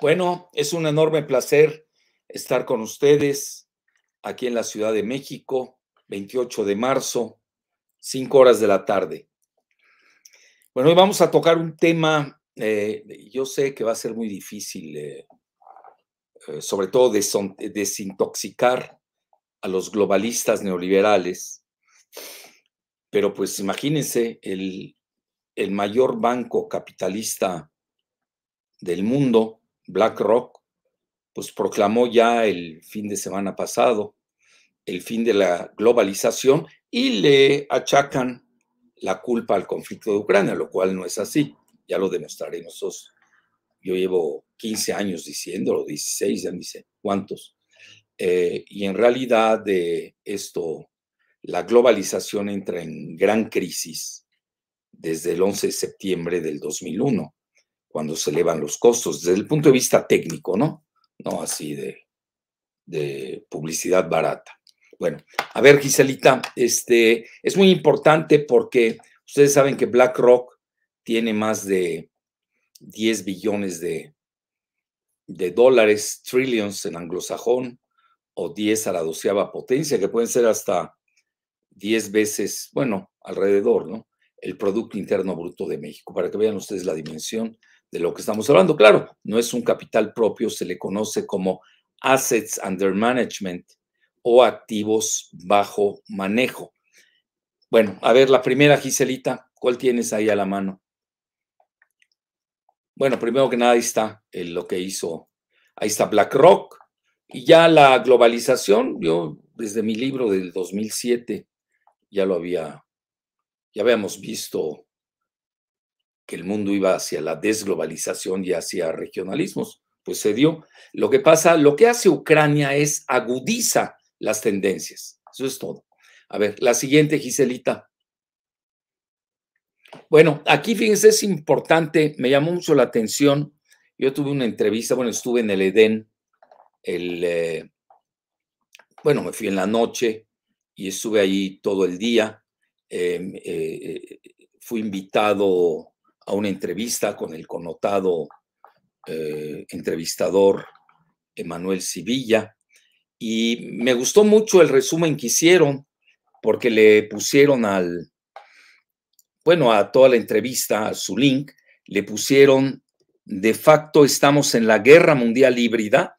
Bueno, es un enorme placer estar con ustedes aquí en la Ciudad de México, 28 de marzo, 5 horas de la tarde. Bueno, hoy vamos a tocar un tema, eh, yo sé que va a ser muy difícil, eh, eh, sobre todo desintoxicar a los globalistas neoliberales, pero pues imagínense, el, el mayor banco capitalista del mundo, BlackRock, pues proclamó ya el fin de semana pasado el fin de la globalización y le achacan la culpa al conflicto de Ucrania, lo cual no es así, ya lo demostraremos. Yo llevo 15 años diciéndolo, 16, ya ni sé cuántos. Eh, y en realidad esto, la globalización entra en gran crisis desde el 11 de septiembre del 2001 cuando se elevan los costos, desde el punto de vista técnico, ¿no? No así de publicidad barata. Bueno, a ver, Giselita, este, es muy importante porque ustedes saben que BlackRock tiene más de 10 billones de, de dólares, trillions en anglosajón, o 10 a la doceava potencia, que pueden ser hasta 10 veces, bueno, alrededor, ¿no? El Producto Interno Bruto de México, para que vean ustedes la dimensión de lo que estamos hablando. Claro, no es un capital propio, se le conoce como assets under management o activos bajo manejo. Bueno, a ver, la primera, Giselita, ¿cuál tienes ahí a la mano? Bueno, primero que nada, ahí está lo que hizo, ahí está BlackRock, y ya la globalización, yo desde mi libro del 2007 ya lo había, ya habíamos visto que el mundo iba hacia la desglobalización y hacia regionalismos. Pues se dio. Lo que pasa, lo que hace Ucrania es agudiza las tendencias. Eso es todo. A ver, la siguiente, Giselita. Bueno, aquí fíjense, es importante, me llamó mucho la atención. Yo tuve una entrevista, bueno, estuve en el Edén, el, eh, bueno, me fui en la noche y estuve ahí todo el día. Em, eh, eh, fui invitado a una entrevista con el connotado entrevistador Emanuel Civilla y me gustó mucho el resumen que hicieron porque le pusieron al, bueno, a toda la entrevista, a su link, le pusieron de facto estamos en la guerra mundial híbrida,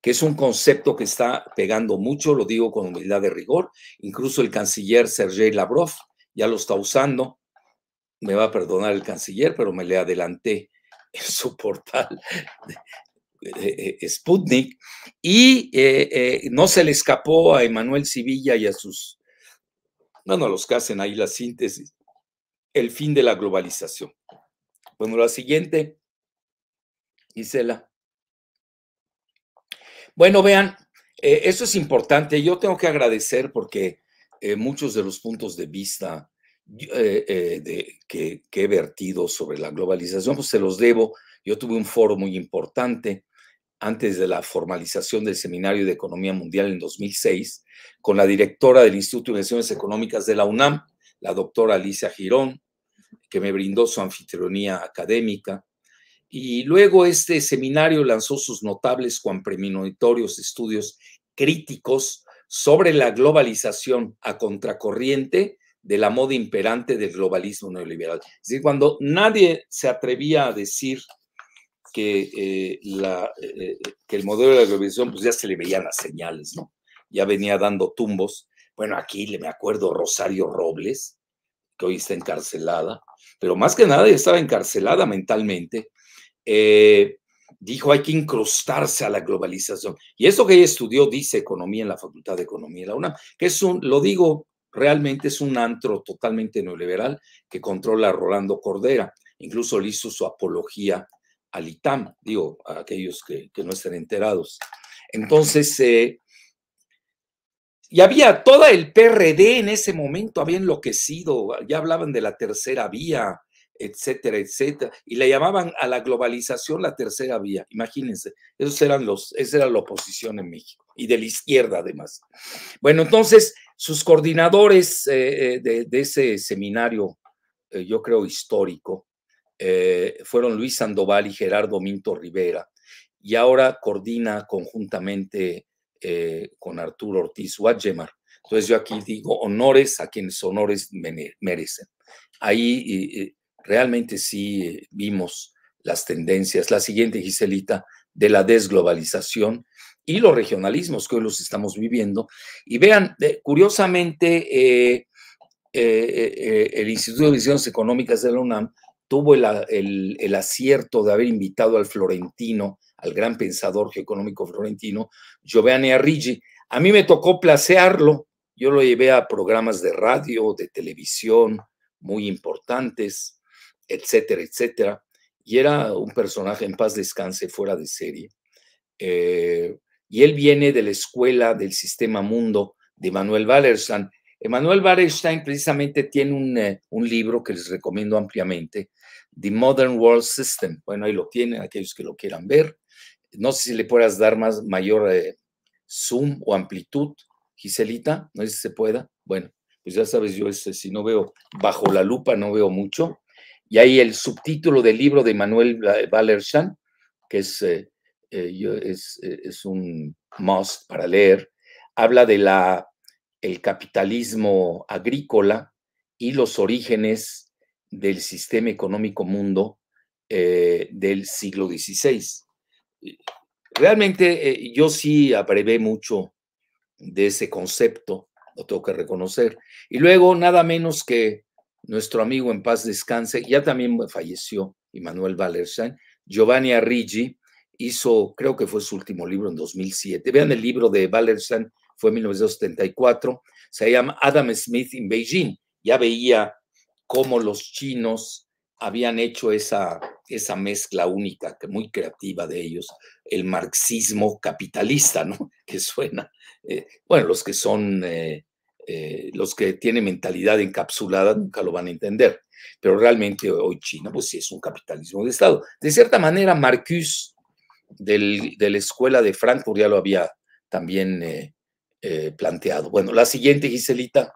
que es un concepto que está pegando mucho, lo digo con humildad de rigor, incluso el canciller Sergei Lavrov ya lo está usando, me va a perdonar el canciller, pero me le adelanté en su portal Sputnik y eh, eh, no se le escapó a Emanuel Civilla y a sus, bueno, a los que hacen ahí la síntesis, el fin de la globalización. Bueno, la siguiente, Gisela. Bueno, vean, eh, eso es importante. Yo tengo que agradecer porque muchos de los puntos de vista eh, eh, de, que, he vertido sobre la globalización, pues se los debo. Yo tuve un foro muy importante antes de la formalización del Seminario de Economía Mundial en 2006, con la directora del Instituto de Investigaciones Económicas de la UNAM, la doctora Alicia Girón, que me brindó su anfitrionía académica. Y luego este seminario lanzó sus notables cuan premonitorios estudios críticos sobre la globalización a contracorriente de la moda imperante del globalismo neoliberal. Es decir, cuando nadie se atrevía a decir que, eh, la, eh, que el modelo de la globalización, pues ya se le veían las señales, ¿no? Ya venía dando tumbos. Bueno, aquí me acuerdo Rosario Robles, que hoy está encarcelada, pero más que nada estaba encarcelada mentalmente. Eh, dijo hay que incrustarse a la globalización. Y eso que ella estudió, dice economía en la Facultad de Economía de la UNAM, que es un, lo digo realmente es un antro totalmente neoliberal que controla a Rolando Cordera. Incluso le hizo su apología al ITAM, digo, a aquellos que, no estén enterados. Entonces, eh, y había toda el PRD en ese momento, había enloquecido, ya hablaban de la tercera vía, etcétera, etcétera, y le llamaban a la globalización la tercera vía. Imagínense, esos eran los, esa era la oposición en México y de la izquierda además. Bueno, entonces sus coordinadores eh, eh, de, ese seminario, yo creo histórico, fueron Luis Sandoval y Gerardo Minto Rivera, y ahora coordina conjuntamente con Arturo Ortiz Guadgemar. Entonces yo aquí digo honores a quienes honores merecen. Ahí realmente sí vimos las tendencias. La siguiente, Giselita, de la desglobalización y los regionalismos que hoy los estamos viviendo. Y vean, curiosamente, eh, eh, eh, el Instituto de Visiones Económicas de la UNAM tuvo el, el, acierto de haber invitado al florentino, al gran pensador geoeconómico florentino, Giovanni Arrighi. A mí me tocó placearlo, yo lo llevé a programas de radio, de televisión muy importantes, etcétera, etcétera. Y era un personaje en paz descanse, fuera de serie. Eh, y él viene de la escuela del sistema mundo de Manuel Wallerstein. Emanuel Wallerstein precisamente tiene un, eh, un, libro que les recomiendo ampliamente, The Modern World System. Bueno, ahí lo tienen aquellos que lo quieran ver. No sé si le puedas dar más mayor eh, zoom o amplitud, Giselita, no sé si se pueda. Bueno, pues ya sabes, yo ese, si no veo bajo la lupa, no veo mucho. Y ahí el subtítulo del libro de Manuel Wallerstein, que es eh, eh, es, eh, es, un must para leer, habla de la, el capitalismo agrícola y los orígenes del sistema económico mundo eh, del siglo XVI. Realmente yo sí abrevé mucho de ese concepto, lo tengo que reconocer. Y luego, nada menos que nuestro amigo en paz descanse, ya también falleció, Immanuel Wallerstein, Giovanni Arrighi, hizo, creo que fue su último libro en 2007. Vean el libro de Wallerstein, fue en 1974, se llama Adam Smith in Beijing. Ya veía cómo los chinos habían hecho esa, esa mezcla única, que muy creativa de ellos, el marxismo capitalista, ¿no? Que suena, eh, bueno, los que son, eh, eh, los que tienen mentalidad encapsulada nunca lo van a entender, pero realmente hoy China, pues sí es un capitalismo de Estado. De cierta manera, Marcuse del, de la escuela de Frankfurt ya lo había también planteado. Bueno, la siguiente, Giselita.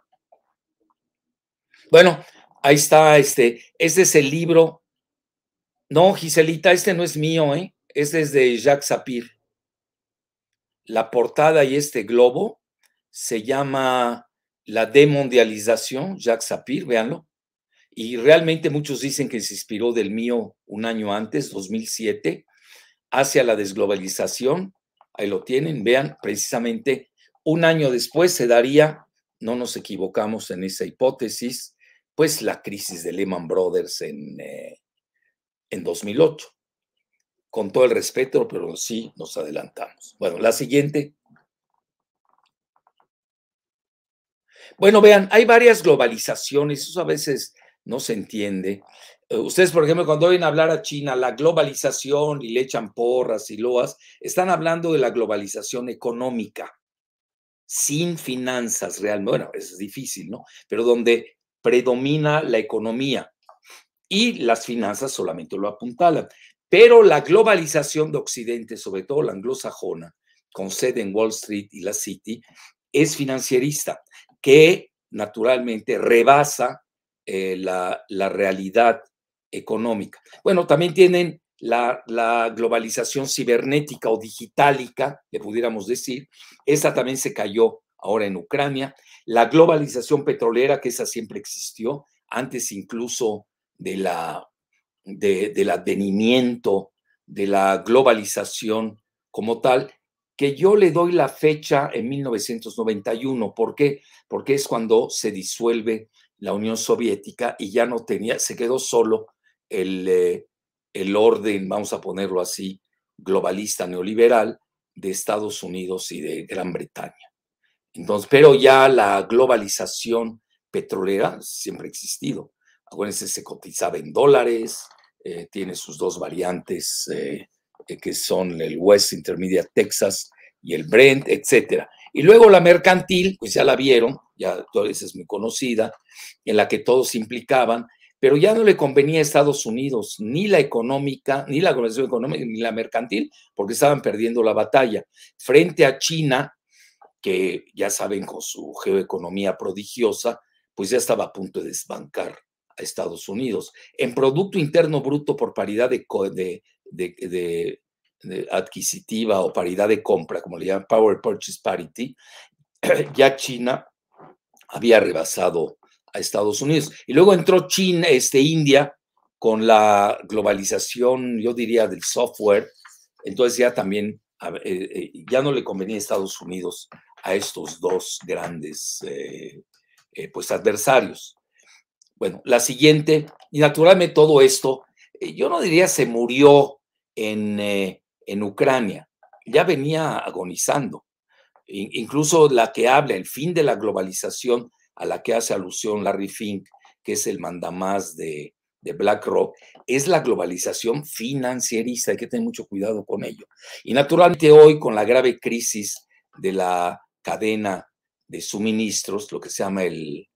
Bueno, ahí está, este, este es el libro. No, Giselita, este no es mío, ¿eh? Este es de Jacques Sapir. La portada y este globo se llama La demondialización, Jacques Sapir, véanlo. Y realmente muchos dicen que se inspiró del mío un año antes, 2007, hacia la desglobalización. Ahí lo tienen, vean, precisamente un año después se daría, no nos equivocamos en esa hipótesis, pues la crisis de Lehman Brothers en, eh, en 2008. Con todo el respeto, pero sí nos adelantamos. Bueno, la siguiente. Bueno, vean, hay varias globalizaciones, eso a veces no se entiende. Eh, ustedes, por ejemplo, cuando oyen hablar a China, la globalización y le echan porras y loas, están hablando de la globalización económica, sin finanzas realmente. Bueno, es difícil, ¿no? Pero donde predomina la economía y las finanzas solamente lo apuntalan. Pero la globalización de Occidente, sobre todo la anglosajona, con sede en Wall Street y la City, es financierista, que naturalmente rebasa eh, la, la realidad económica. Bueno, también tienen la, globalización cibernética o digitálica, le pudiéramos decir. Esa también se cayó ahora en Ucrania. La globalización petrolera, que esa siempre existió, antes incluso de la, del advenimiento de la globalización como tal, que yo le doy la fecha en 1991. ¿Por qué? Porque es cuando se disuelve la Unión Soviética y ya no tenía, se quedó solo el, eh, el orden, vamos a ponerlo así, globalista neoliberal de Estados Unidos y de Gran Bretaña. Entonces, pero ya la globalización petrolera siempre ha existido. Acuérdense, se cotizaba en dólares, eh, tiene sus dos variantes eh, que son el West Intermediate Texas y el Brent, etcétera. Y luego la mercantil, pues ya la vieron, ya vez es muy conocida, en la que todos se implicaban, pero ya no le convenía a Estados Unidos ni la económica, ni la globalización económica, ni la mercantil, porque estaban perdiendo la batalla. Frente a China, que ya saben, con su geoeconomía prodigiosa, pues ya estaba a punto de desbancar a Estados Unidos. En Producto Interno Bruto por paridad de, de, adquisitiva o paridad de compra, como le llaman Power Purchase Parity, ya China había rebasado a Estados Unidos. Y luego entró China, este, India, con la globalización, yo diría, del software. Entonces ya también, eh, eh, ya no le convenía a Estados Unidos a estos dos grandes, eh, pues, adversarios. Bueno, la siguiente, y naturalmente todo esto, yo no diría se murió en, en Ucrania, ya venía agonizando. Incluso la que habla, el fin de la globalización, a la que hace alusión Larry Fink, que es el mandamás de, de BlackRock, es la globalización financierista. Hay que tener mucho cuidado con ello. Y naturalmente hoy, con la grave crisis de la cadena de suministros, lo que se llama el,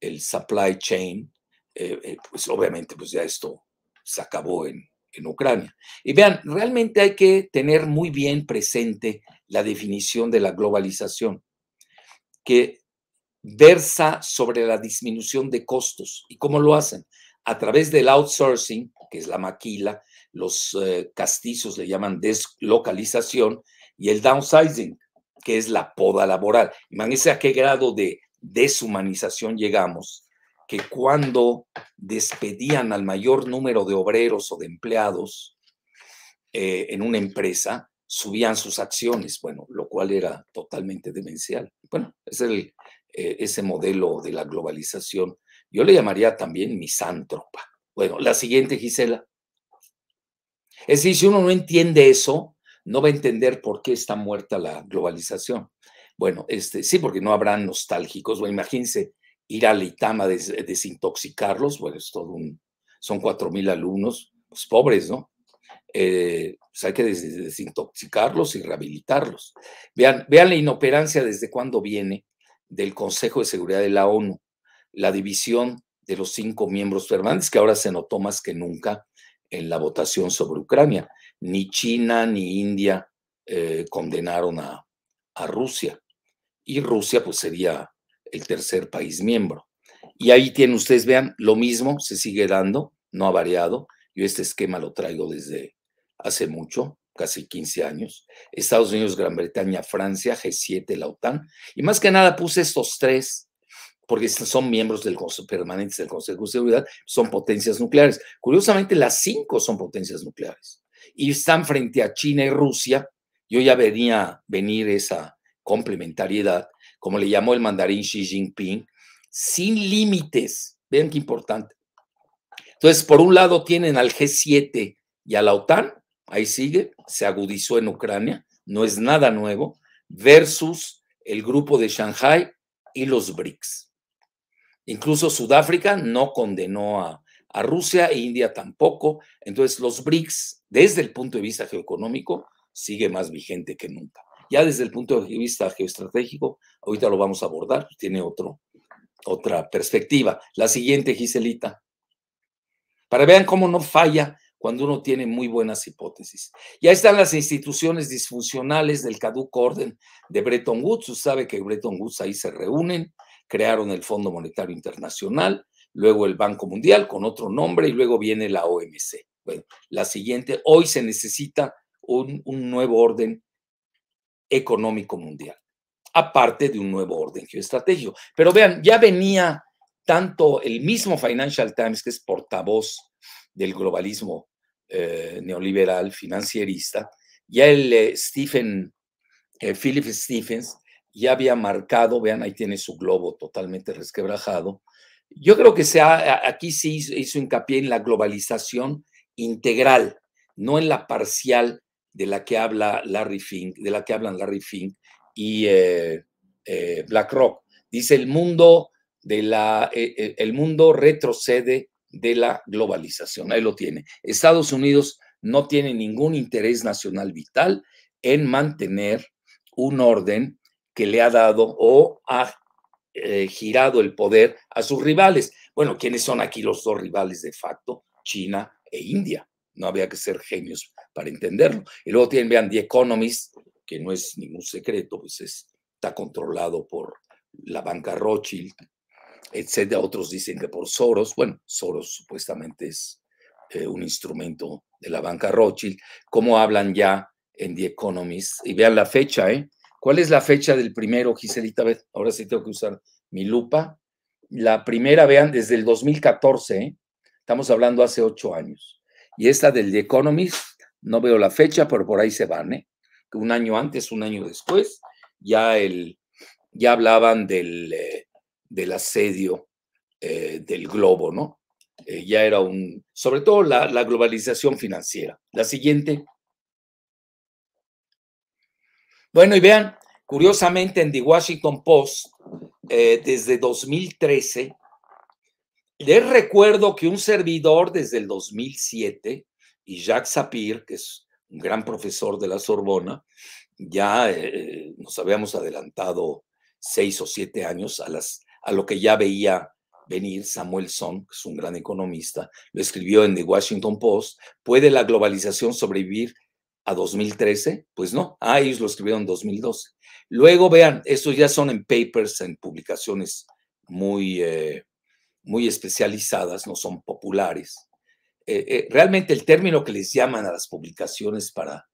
el supply chain, eh, eh, pues obviamente pues ya esto se acabó en, en Ucrania. Y vean, realmente hay que tener muy bien presente la definición de la globalización, que versa sobre la disminución de costos. ¿Y cómo lo hacen? A través del outsourcing, que es la maquila, los eh, castizos le llaman deslocalización, y el downsizing, que es la poda laboral. Imagínense a qué grado de deshumanización llegamos, que cuando despedían al mayor número de obreros o de empleados eh, en una empresa, subían sus acciones, bueno, lo cual era totalmente demencial. Bueno, es el, eh, ese modelo de la globalización. Yo le llamaría también misántropa. Bueno, la siguiente, Gisela. Es decir, si uno no entiende eso, no va a entender por qué está muerta la globalización. Bueno, este, sí, porque no habrán nostálgicos. Bueno, imagínense ir a Litama a desintoxicarlos. Bueno, es todo un. Son cuatro mil alumnos, pues pobres, ¿no? Eh, pues hay que desintoxicarlos y rehabilitarlos. Vean, vean la inoperancia desde cuándo viene del Consejo de Seguridad de la ONU, la división de los cinco miembros permanentes, que ahora se notó más que nunca en la votación sobre Ucrania. Ni China ni India eh, condenaron a, Rusia. Y Rusia, pues, sería el tercer país miembro. Y ahí tienen ustedes, vean, lo mismo se sigue dando, no ha variado. Yo este esquema lo traigo desde hace mucho casi 15 años, Estados Unidos, Gran Bretaña, Francia, G7, la OTAN, y más que nada puse estos tres, porque son miembros del Consejo permanentes del Consejo de Seguridad, son potencias nucleares. Curiosamente, las cinco son potencias nucleares y están frente a China y Rusia. Yo ya venía venir esa complementariedad, como le llamó el mandarín Xi Jinping, sin límites. Vean qué importante. Entonces, por un lado tienen al G7 y a la OTAN, ahí sigue, se agudizó en Ucrania, no es nada nuevo, versus el grupo de Shanghai y los BRICS. Incluso Sudáfrica no condenó a, Rusia e India tampoco. Entonces los BRICS, desde el punto de vista geoeconómico, sigue más vigente que nunca. Ya desde el punto de vista geoestratégico, ahorita lo vamos a abordar, tiene otro, otra perspectiva. La siguiente, Giselita. Para vean cómo no falla cuando uno tiene muy buenas hipótesis. Ya están las instituciones disfuncionales del caduco orden de Bretton Woods. Usted sabe que Bretton Woods ahí se reúnen, crearon el Fondo Monetario Internacional, luego el Banco Mundial con otro nombre y luego viene la OMC. Bueno, la siguiente, hoy se necesita un, nuevo orden económico mundial, aparte de un nuevo orden geoestratégico. Pero vean, ya venía tanto el mismo Financial Times, que es portavoz del globalismo eh, neoliberal, financierista, ya el eh, Stephen, eh, Philip Stephens, ya había marcado, vean, ahí tiene su globo totalmente resquebrajado. Yo creo que aquí sí hizo, hincapié en la globalización integral, no en la parcial de la que habla Larry Fink, de la que hablan Larry Fink y BlackRock. Dice el mundo de la, el mundo retrocede de la globalización. Ahí lo tiene. Estados Unidos no tiene ningún interés nacional vital en mantener un orden que le ha dado o ha eh, girado el poder a sus rivales. Bueno, ¿quiénes son aquí los dos rivales de facto? China e India. No había que ser genios para entenderlo. Y luego tienen, vean, The Economist, que no es ningún secreto, pues está controlado por la banca Rothschild, etcétera. Otros dicen que por Soros. Bueno, Soros supuestamente es eh, un instrumento de la banca Rothschild. ¿Cómo hablan ya en The Economist? Y vean la fecha, ¿eh? ¿Cuál es la fecha del primero, Giselita? Ahora sí tengo que usar mi lupa. La primera, vean, desde el 2014, ¿eh? estamos hablando hace ocho años. Y esta del The Economist, no veo la fecha, pero por ahí se van, ¿eh? Un año antes, un año después, ya, el, ya hablaban del, eh, del asedio eh, del globo, ¿no? ya era un, sobre todo la globalización financiera. La siguiente. Bueno, y vean, curiosamente en The Washington Post, eh, desde 2013, les recuerdo que un servidor desde el 2007 y Jacques Sapir, que es un gran profesor de la Sorbona, ya eh, nos habíamos adelantado seis o siete años a, a lo que ya veía venir Samuel Son, que es un gran economista, lo escribió en The Washington Post, ¿puede la globalización sobrevivir a 2013? Pues no, ah, ellos lo escribieron en 2012. Luego vean, estos ya son en papers, en publicaciones muy, eh, muy especializadas, no son populares. Eh, eh, realmente el término que les llaman a las publicaciones para,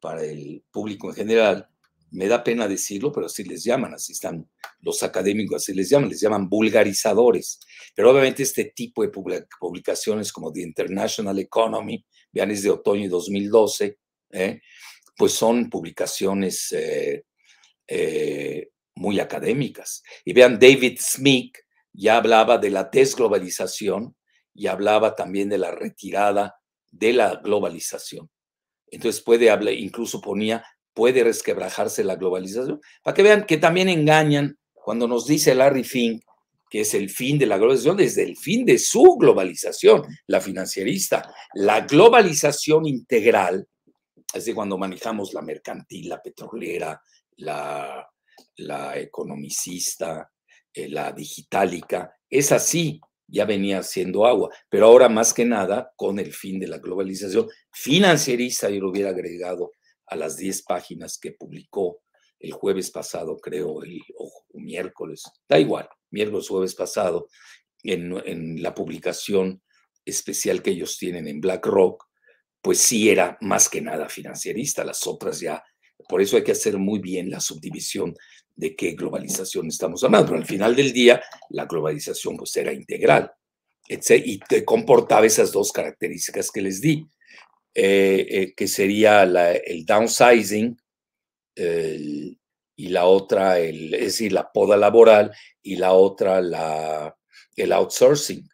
para el público en general, me da pena decirlo, pero así les llaman, así están los académicos, así les llaman, les llaman vulgarizadores. Pero obviamente este tipo de publicaciones como The International Economy, vean, es de otoño de 2012, ¿eh? pues son publicaciones eh, eh, muy académicas. Y vean, David Smith ya hablaba de la desglobalización y hablaba también de la retirada de la globalización. Entonces puede hablar, incluso ponía, puede resquebrajarse la globalización, para que vean que también engañan cuando nos dice Larry Fink que es el fin de la globalización, desde el fin de su globalización, la financierista. La globalización integral es de cuando manejamos la mercantil, la petrolera, la, la economicista, eh, la digitálica, es así, ya venía siendo agua, pero ahora más que nada con el fin de la globalización financierista, yo lo hubiera agregado a las 10 páginas que publicó el jueves pasado, creo, el o miércoles, da igual, miércoles, jueves pasado, en, en la publicación especial que ellos tienen en BlackRock, pues sí era más que nada financierista, las otras ya, por eso hay que hacer muy bien la subdivisión de qué globalización estamos hablando, pero al final del día la globalización pues era integral y comportaba esas dos características que les di, eh, eh, que sería el downsizing y la otra, es decir, la poda laboral y la otra, la, el outsourcing,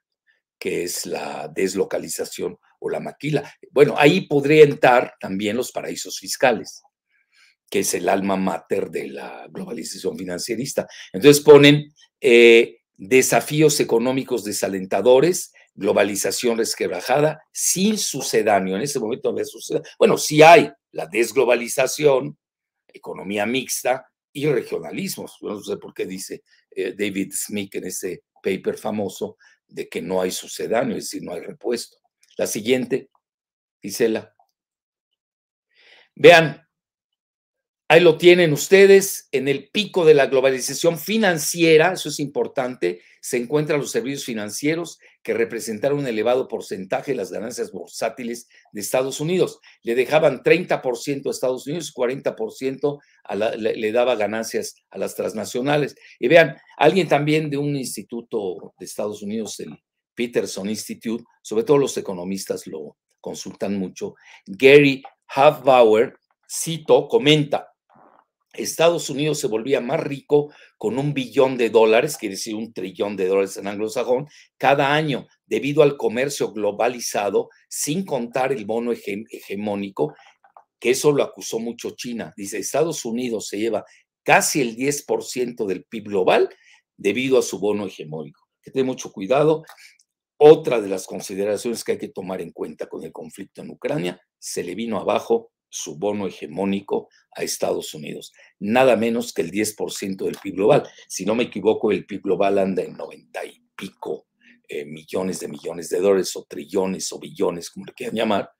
que es la deslocalización o la maquila. Bueno, ahí podría entrar también los paraísos fiscales, que es el alma mater de la globalización financierista. Entonces ponen eh, desafíos económicos desalentadores, globalización resquebrajada, sin sucedáneo. En ese momento no sucedáneo. Bueno, sí hay la desglobalización, economía mixta y regionalismos. no sé por qué dice eh, David Smith en ese paper famoso de que no hay sucedáneo, es decir, no hay repuesto. La siguiente, Gisela. Vean, ahí lo tienen ustedes, en el pico de la globalización financiera, eso es importante, se encuentran los servicios financieros que representaron un elevado porcentaje de las ganancias bursátiles de Estados Unidos. Le dejaban 30% a Estados Unidos y 40% le, le, daba ganancias a las transnacionales. Y vean, alguien también de un instituto de Estados Unidos, el Peterson Institute, sobre todo los economistas lo consultan mucho, Gary Hofbauer, cito, comenta, Estados Unidos se volvía más rico con un billón de dólares, quiere decir un trillón de dólares en anglosajón, cada año debido al comercio globalizado, sin contar el bono hegemónico, que eso lo acusó mucho China. Dice, Estados Unidos se lleva casi el 10% del PIB global debido a su bono hegemónico. Que tenga mucho cuidado. Otra de las consideraciones que hay que tomar en cuenta con el conflicto en Ucrania, se le vino abajo su bono hegemónico a Estados Unidos, nada menos que el 10% del PIB global. Si no me equivoco, el PIB global anda en 90 y pico eh, millones de millones de dólares o trillones o billones, como le quieran llamar,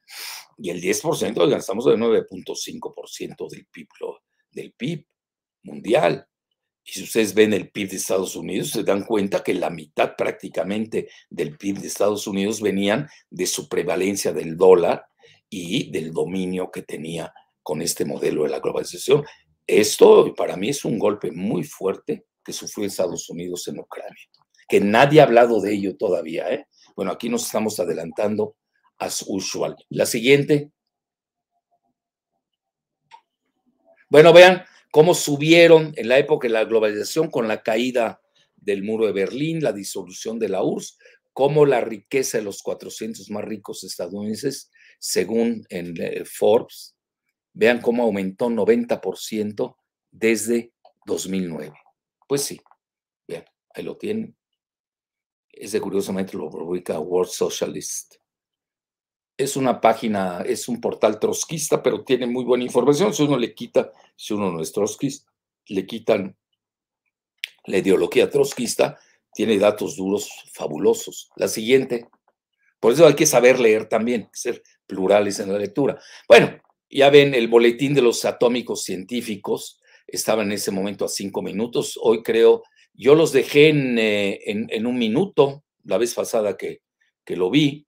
y el 10%, oigan, estamos de 9.5% del PIB, del PIB mundial. Y si ustedes ven el PIB de Estados Unidos, se dan cuenta que la mitad prácticamente del PIB de Estados Unidos venían de su prevalencia del dólar y del dominio que tenía con este modelo de la globalización. Esto para mí es un golpe muy fuerte que sufrió Estados Unidos en Ucrania, que nadie ha hablado de ello todavía. ¿eh? Bueno, aquí nos estamos adelantando as usual. La siguiente. Bueno, vean cómo subieron en la época de la globalización con la caída del muro de Berlín, la disolución de la URSS, cómo la riqueza de los 400 más ricos estadounidenses, según en eh, Forbes, vean cómo aumentó 90% desde 2009. Pues sí, vean, ahí lo tienen. Ese curiosamente lo publica World Socialist es una página, es un portal trotskista, pero tiene muy buena información. Si uno le quita, si uno no es trotskista, le quitan la ideología trotskista, tiene datos duros fabulosos. La siguiente. Por eso hay que saber leer también, ser plurales en la lectura. Bueno, ya ven, el boletín de los atómicos científicos estaba en ese momento a cinco minutos. Hoy creo, yo los dejé en, eh, en, un minuto, la vez pasada que, que lo vi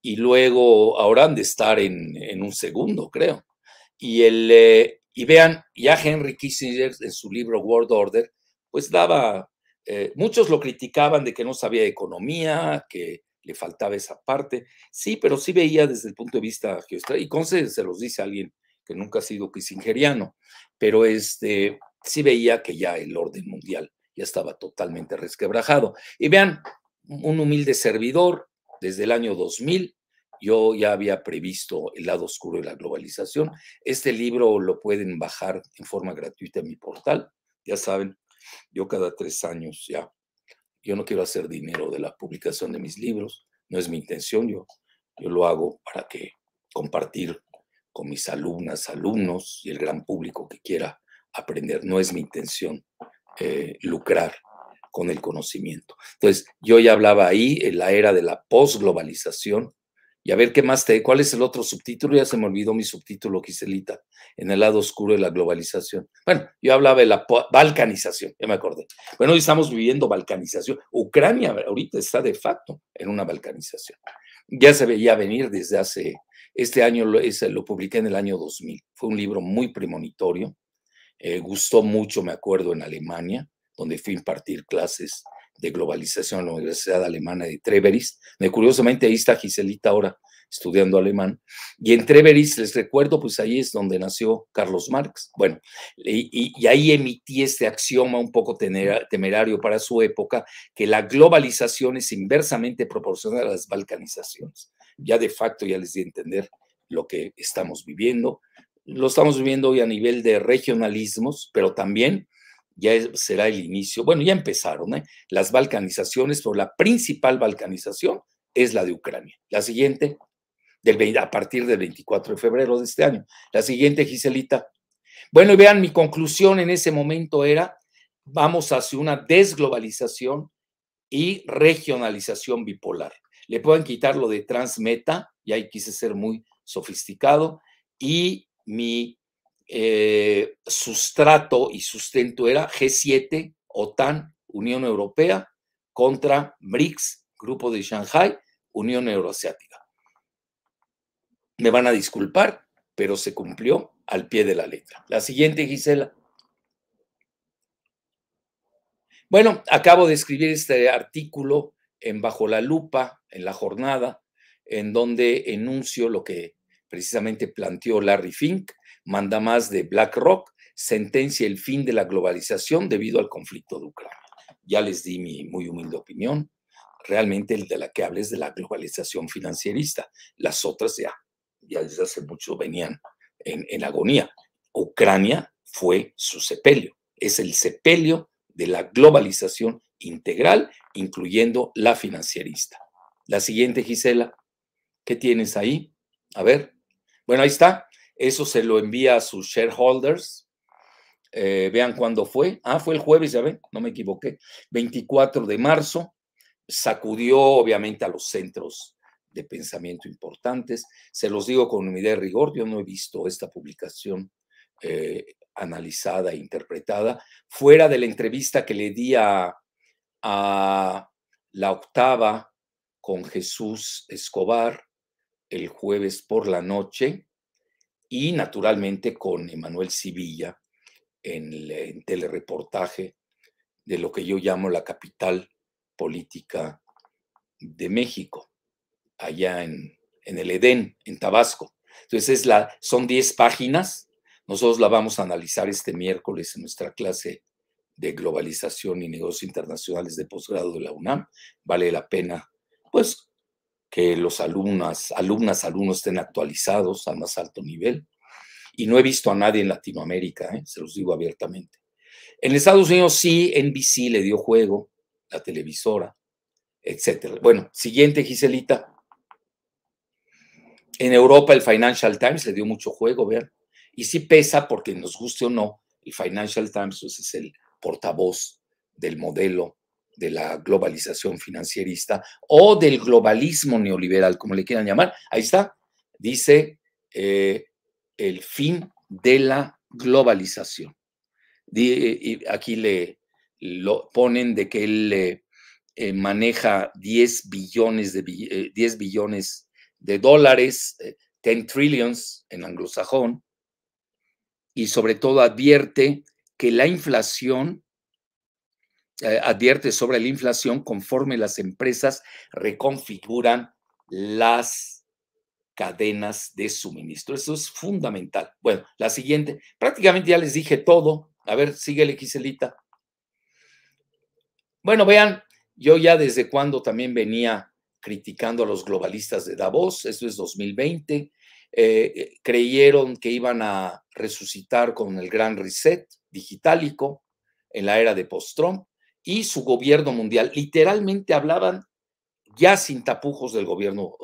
y luego ahora han de estar en, un segundo, creo. Y, el, eh, y vean, ya Henry Kissinger en su libro World Order, pues daba, eh, muchos lo criticaban de que no sabía economía, que le faltaba esa parte. Sí, pero sí veía desde el punto de vista geoestratégico, y con se los dice alguien que nunca ha sido kissingeriano, pero este, sí veía que ya el orden mundial ya estaba totalmente resquebrajado. Y vean, un humilde servidor, desde el año 2000. Yo ya había previsto el lado oscuro de la globalización. Este libro lo pueden bajar en forma gratuita en mi portal. Ya saben, yo cada tres años ya, yo no quiero hacer dinero de la publicación de mis libros, no es mi intención, yo, yo lo hago para que compartir con mis alumnas, alumnos y el gran público que quiera aprender. No es mi intención eh, lucrar con el conocimiento. Entonces, yo ya hablaba ahí en la era de la posglobalización, y a ver qué más te. ¿Cuál es el otro subtítulo? Ya se me olvidó mi subtítulo, Giselita, en el lado oscuro de la globalización. Bueno, yo hablaba de la balcanización, ya me acordé. Bueno, hoy estamos viviendo balcanización. Ucrania ahorita está de facto en una balcanización. Ya se veía venir desde hace. Este año lo, publiqué en el año 2000. Fue un libro muy premonitorio. Eh, gustó mucho, me acuerdo, en Alemania donde fui a impartir clases de globalización en la Universidad Alemana de Treveris. Curiosamente ahí está Giselita ahora estudiando alemán. Y en Treveris, les recuerdo, pues ahí es donde nació Carlos Marx. Bueno, y, ahí emití este axioma un poco temerario para su época, que la globalización es inversamente proporcional a las balcanizaciones. Ya de facto ya les di a entender lo que estamos viviendo. Lo estamos viviendo hoy a nivel de regionalismos, pero también ya será el inicio, bueno, ya empezaron ¿eh? las balcanizaciones, pero la principal balcanización es la de Ucrania. La siguiente, del, a partir del 24 de febrero de este año. La siguiente, Giselita. Bueno, y vean, mi conclusión en ese momento era, vamos hacia una desglobalización y regionalización bipolar. Le pueden quitar lo de transmeta, y ahí quise ser muy sofisticado, y mi eh, sustrato y sustento era G7, OTAN, Unión Europea, contra BRICS, Grupo de Shanghai, Unión Euroasiática. Me van a disculpar, pero se cumplió al pie de la letra. La siguiente, Gisela. Bueno, acabo de escribir este artículo en Bajo la Lupa, en la jornada, en donde enuncio lo que precisamente planteó Larry Fink, manda más de BlackRock, sentencia el fin de la globalización debido al conflicto de Ucrania. Ya les di mi muy humilde opinión. Realmente el de la que hables es de la globalización financierista. Las otras ya, ya desde hace mucho venían en, en agonía. Ucrania fue su sepelio. Es el sepelio de la globalización integral, incluyendo la financierista. La siguiente, Gisela, ¿qué tienes ahí? A ver. Bueno, ahí está Eso se lo envía a sus shareholders. Eh, vean cuándo fue. Ah, fue el jueves, ya ven, no me equivoqué. 24 de marzo. Sacudió obviamente a los centros de pensamiento importantes. Se los digo con unidad de rigor, yo no he visto esta publicación eh, analizada e interpretada, fuera de la entrevista que le di a, a la octava con Jesús Escobar el jueves por la noche y naturalmente con Emanuel Civilla en el telereportaje de lo que yo llamo la capital política de México, allá en, en el Edén, en Tabasco. Entonces es la, son 10 páginas. Nosotros la vamos a analizar este miércoles en nuestra clase de globalización y negocios internacionales de posgrado de la UNAM. Vale la pena, pues, que los alumnas, alumnos estén actualizados al más alto nivel. Y no he visto a nadie en Latinoamérica, ¿eh? se los digo abiertamente. En Estados Unidos sí, NBC le dio juego, la televisora, etcétera. Bueno, siguiente, Giselita. En Europa el Financial Times le dio mucho juego, vean. Y sí pesa porque nos guste o no, el Financial Times pues, es el portavoz del modelo de la globalización financierista o del globalismo neoliberal, como le quieran llamar. Ahí está, dice eh, el fin de la globalización. Aquí le lo ponen de que él eh, maneja 10 billones de, 10 eh, billones de dólares, 10 trillions en anglosajón, y sobre todo advierte que la inflación, eh, advierte sobre la inflación conforme las empresas reconfiguran las cadenas de suministro. Eso es fundamental. Bueno, la siguiente, prácticamente ya les dije todo. A ver, síguele, Giselita. Bueno, vean, yo ya desde cuando también venía criticando a los globalistas de Davos, esto es 2020, eh, eh, creyeron que iban a resucitar con el gran reset digitálico en la era de post-Trump y su gobierno mundial. Literalmente hablaban ya sin tapujos del gobierno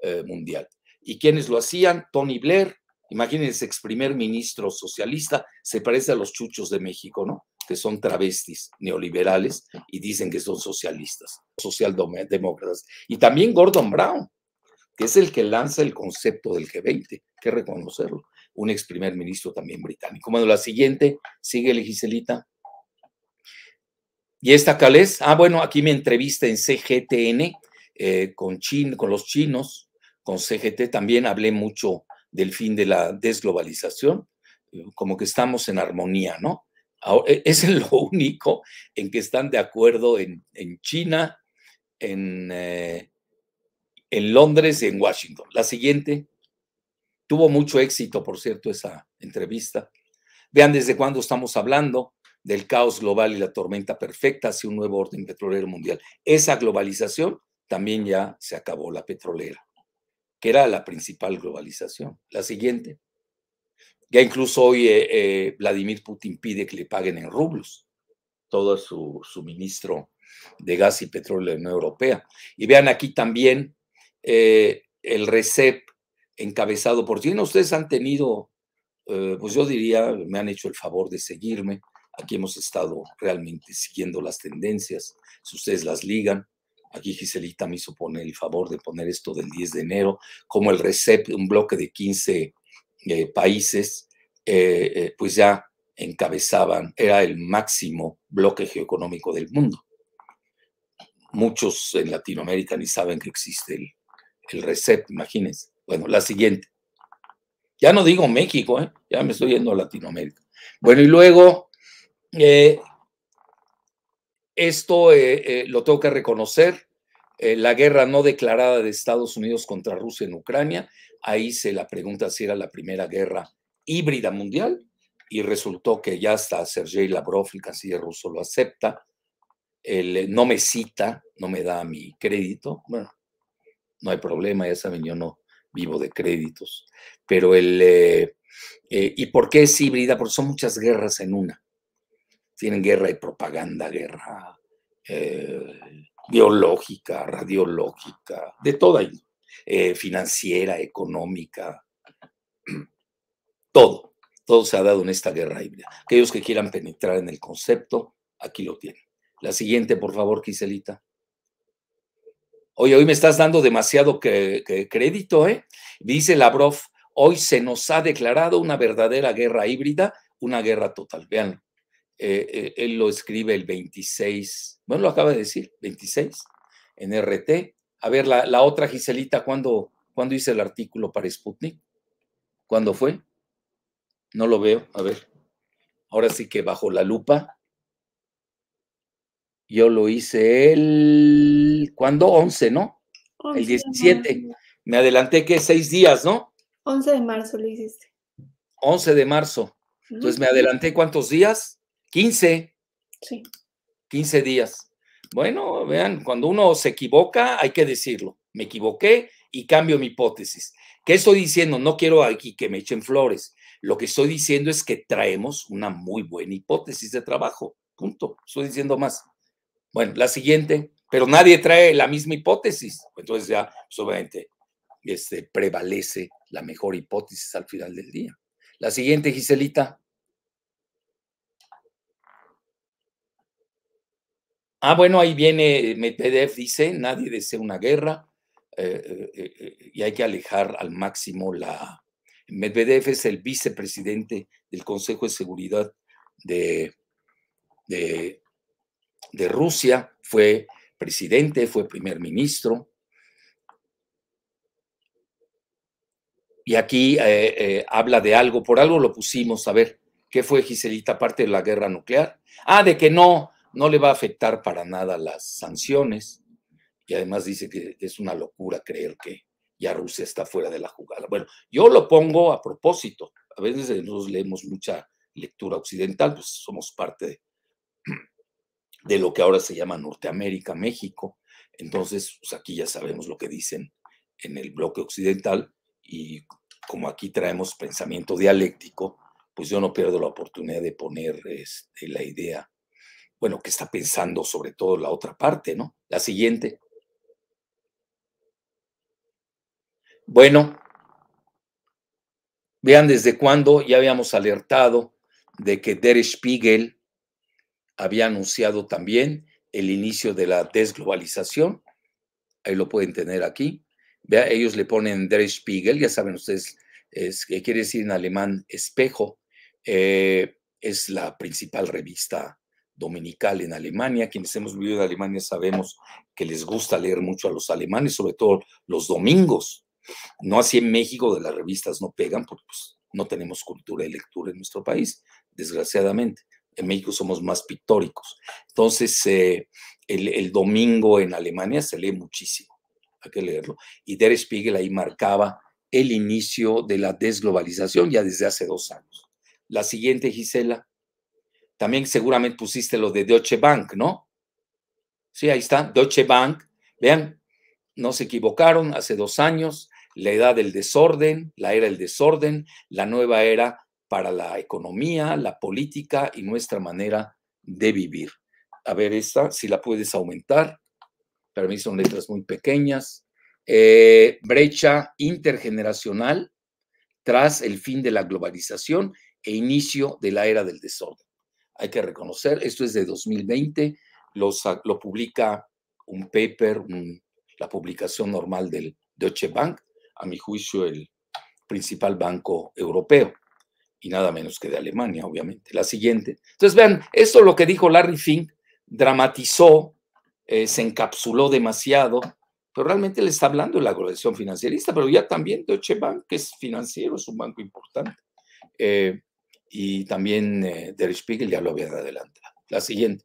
eh, mundial. ¿Y quienes lo hacían? Tony Blair, imagínense, ex primer ministro socialista, se parece a los chuchos de México, ¿no? Que son travestis neoliberales y dicen que son socialistas, socialdemócratas. Y también Gordon Brown, que es el que lanza el concepto del G20, hay que reconocerlo, un ex primer ministro también británico. Bueno, la siguiente, sigue Giselita. ¿Y esta cuál es? Ah, bueno, aquí me entrevista en CGTN eh, con, con los chinos, con CGT también hablé mucho del fin de la desglobalización, como que estamos en armonía, ¿no? E, es lo único en que están de acuerdo en, China, en, eh, en Londres y en Washington. La siguiente, tuvo mucho éxito, por cierto, esa entrevista. Vean desde cuándo estamos hablando del caos global y la tormenta perfecta hacia un nuevo orden petrolero mundial. Esa globalización también ya se acabó, la petrolera, que era la principal globalización. La siguiente. Ya incluso hoy eh, eh, Vladimir Putin pide que le paguen en rublos todo su suministro de gas y petróleo en la Unión Europea. Y vean aquí también eh, el RECEP encabezado por China. Ustedes han tenido, pues yo diría, me han hecho el favor de seguirme. Aquí hemos estado realmente siguiendo las tendencias, si ustedes las ligan. Aquí Giselita me hizo poner el favor de poner esto del 10 de enero, como el RECEP, un bloque de 15 eh, países, pues ya encabezaban, era el máximo bloque geoeconómico del mundo. Muchos en Latinoamérica ni saben que existe el, el RECEP, imagínense. Bueno, la siguiente. Ya no digo México, ¿eh? ya me estoy yendo a Latinoamérica. Bueno, y luego, eh, esto eh, lo tengo que reconocer, la guerra no declarada de Estados Unidos contra Rusia en Ucrania, ahí se la pregunta si era la primera guerra híbrida mundial, y resultó que ya hasta Sergei Lavrov, el canciller ruso, lo acepta. no me cita, no me da mi crédito. Bueno, no hay problema, ya saben, yo no vivo de créditos, pero el... Eh, eh, ¿Y por qué es híbrida? Porque son muchas guerras en una. Tienen guerra de propaganda, guerra eh, biológica, radiológica, de toda, financiera, económica, Todo, todo se ha dado en esta guerra híbrida. Aquellos que quieran penetrar en el concepto, aquí lo tienen. La siguiente, por favor, Giselita. Oye, hoy me estás dando demasiado crédito, ¿eh? Dice Lavrov, hoy se nos ha declarado una verdadera guerra híbrida, una guerra total. Vean, eh, eh, él lo escribe el 26, bueno, lo acaba de decir, 26, en RT. A ver, la, otra Giselita, ¿cuándo, ¿cuándo hice el artículo para Sputnik? ¿Cuándo fue? No lo veo, a ver. Ahora sí que bajo la lupa. Yo lo hice el, ¿cuándo? 11, ¿no? el 17. Me adelanté que seis días, ¿no? 11 de marzo lo hiciste. 11 de marzo. Entonces me adelanté cuántos días? 15. Sí. 15 días. Bueno, vean, cuando uno se equivoca, hay que decirlo. Me equivoqué y cambio mi hipótesis. ¿Qué estoy diciendo? No quiero aquí que me echen flores. Lo que estoy diciendo es que traemos una muy buena hipótesis de trabajo. Punto. Estoy diciendo más. Bueno, la siguiente, pero nadie trae la misma hipótesis. Entonces ya, pues, obviamente, este, prevalece la mejor hipótesis al final del día. La siguiente, Giselita. Ah, bueno, ahí viene Medvedev, dice, nadie desea una guerra eh, eh, eh, y hay que alejar al máximo la... Medvedev es el vicepresidente del Consejo de Seguridad de, de, Rusia, fue presidente, fue primer ministro. Y aquí habla de algo, por algo lo pusimos, a ver, ¿qué fue Giselita parte de la guerra nuclear? Ah, de que no, no le va a afectar para nada las sanciones. Y además dice que es una locura creer que ya Rusia está fuera de la jugada. Bueno, yo lo pongo a propósito. A veces nosotros leemos mucha lectura occidental, pues somos parte de, lo que ahora se llama Norteamérica, México. Entonces, pues aquí ya sabemos lo que dicen en el bloque occidental y como aquí traemos pensamiento dialéctico, pues yo no pierdo la oportunidad de poner este, la idea, bueno, que está pensando sobre todo la otra parte, ¿no? La siguiente. Bueno, vean desde cuándo ya habíamos alertado de que Der Spiegel había anunciado también el inicio de la desglobalización. Ahí lo pueden tener aquí. Vea, ellos le ponen Der Spiegel, ya saben ustedes, es, quiere decir en alemán espejo. Eh, es la principal revista dominical en Alemania. Quienes hemos vivido en Alemania sabemos que les gusta leer mucho a los alemanes, sobre todo los domingos. No así en México, de las revistas no pegan, porque pues, no tenemos cultura de lectura en nuestro país, desgraciadamente en México somos más pictóricos. Entonces, eh, el, domingo en Alemania se lee muchísimo, hay que leerlo. Y Der Spiegel ahí marcaba el inicio de la desglobalización ya desde hace dos años. La siguiente, Gisela, también seguramente pusiste lo de Deutsche Bank, ¿no? Sí, ahí está, Deutsche Bank. Vean, no se equivocaron, hace dos años, la edad del desorden, la era del desorden, la nueva era para la economía, la política y nuestra manera de vivir. A ver, esta, si la puedes aumentar. Para mí son letras muy pequeñas. Eh, brecha intergeneracional tras el fin de la globalización e inicio de la era del desorden. Hay que reconocer, esto es de 2020, lo publica un paper, la publicación normal del Deutsche Bank, a mi juicio el principal banco europeo y nada menos que de Alemania, obviamente. La siguiente. Entonces, vean, esto lo que dijo Larry Fink, dramatizó, eh, se encapsuló demasiado, pero realmente le está hablando la globalización financierista, pero ya también Deutsche Bank, que es financiero, es un banco importante. Eh, y también eh, Der Spiegel ya lo había adelantado. La siguiente.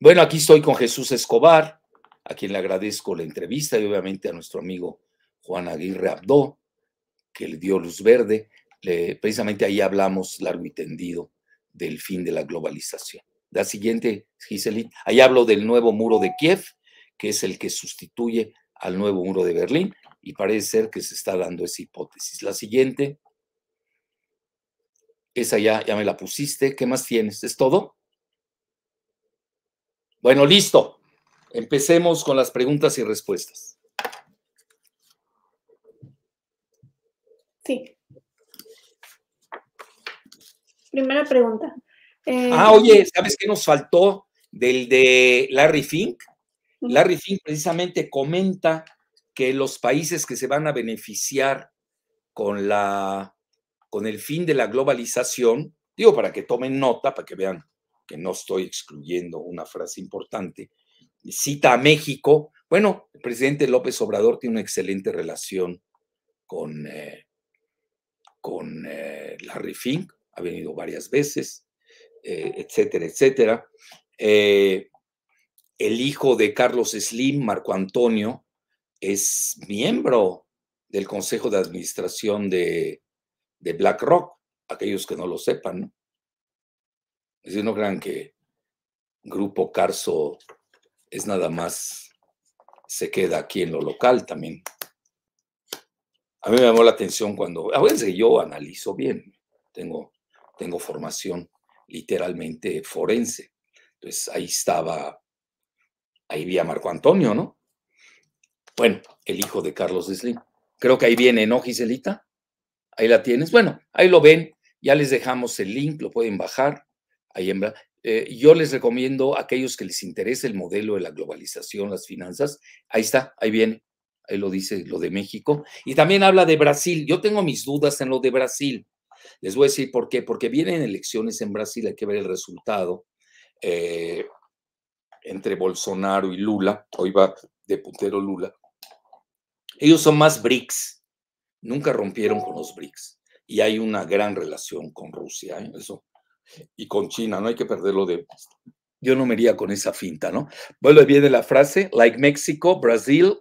Bueno, aquí estoy con Jesús Escobar, a quien le agradezco la entrevista y obviamente a nuestro amigo Juan Aguirre Abdó, que le dio luz verde. precisamente ahí hablamos largo y tendido del fin de la globalización. La siguiente, Giselit, ahí hablo del nuevo muro de Kiev, que es el que sustituye al nuevo muro de Berlín, y parece ser que se está dando esa hipótesis. La siguiente, esa ya, ya me la pusiste. ¿Qué más tienes? ¿Es todo? Bueno, listo. Empecemos con las preguntas y respuestas. Sí. Primera pregunta. Eh, ah, oye, ¿sabes qué nos faltó del de Larry Fink? Larry Fink precisamente comenta que los países que se van a beneficiar con, la, con el fin de la globalización, digo para que tomen nota, para que vean que no estoy excluyendo una frase importante, cita a México. Bueno, el presidente López Obrador tiene una excelente relación con, eh, con eh, Larry Fink, ha venido varias veces, eh, etcétera, etcétera. el hijo de Carlos Slim, Marco Antonio, es miembro del Consejo de Administración de, de BlackRock, aquellos que no lo sepan, ¿no? Es decir, no crean que Grupo Carso es nada más, se queda aquí en lo local también. A mí me llamó la atención cuando, a veces yo analizo bien, tengo, tengo formación literalmente forense. Entonces ahí estaba, ahí vi a Marco Antonio, ¿no? Bueno, el hijo de Carlos Slim. Creo que ahí viene, ¿no, Giselita? Ahí la tienes. Bueno, ahí lo ven. Ya les dejamos el link, lo pueden bajar. Ahí en, eh, yo les recomiendo a aquellos que les interese el modelo de la globalización, las finanzas. Ahí está, ahí viene. Ahí lo dice lo de México. Y también habla de Brasil. Yo tengo mis dudas en lo de Brasil. Les voy a decir por qué. Porque vienen elecciones en Brasil, hay que ver el resultado. Eh, entre Bolsonaro y Lula. Hoy va de puntero Lula. Ellos son más BRICS, nunca rompieron con los BRICS y hay una gran relación con Rusia, ¿eh? eso, y con China, no hay que perderlo de Yo no me iría con esa finta, ¿no? Vuelve viene la frase, like Mexico, Brazil,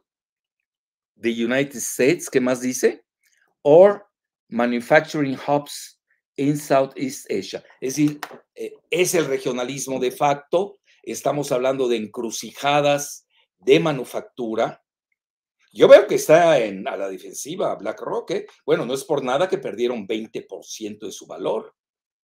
the United States, ¿qué más dice? Or manufacturing hubs in Southeast Asia. Es decir, eh, es el regionalismo de facto, estamos hablando de encrucijadas de manufactura yo veo que está en, a la defensiva BlackRock. ¿eh? Bueno, no es por nada que perdieron 20% de su valor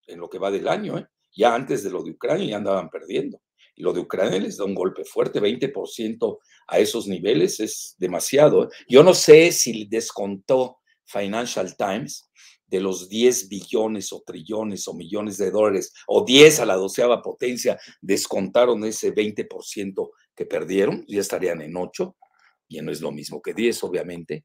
en lo que va del año. ¿eh? Ya antes de lo de Ucrania ya andaban perdiendo. Y lo de Ucrania les da un golpe fuerte. 20% a esos niveles es demasiado. ¿eh? Yo no sé si descontó Financial Times de los 10 billones o trillones o millones de dólares o 10 a la doceava potencia, descontaron ese 20% que perdieron, ya estarían en 8 ya no es lo mismo que 10, obviamente.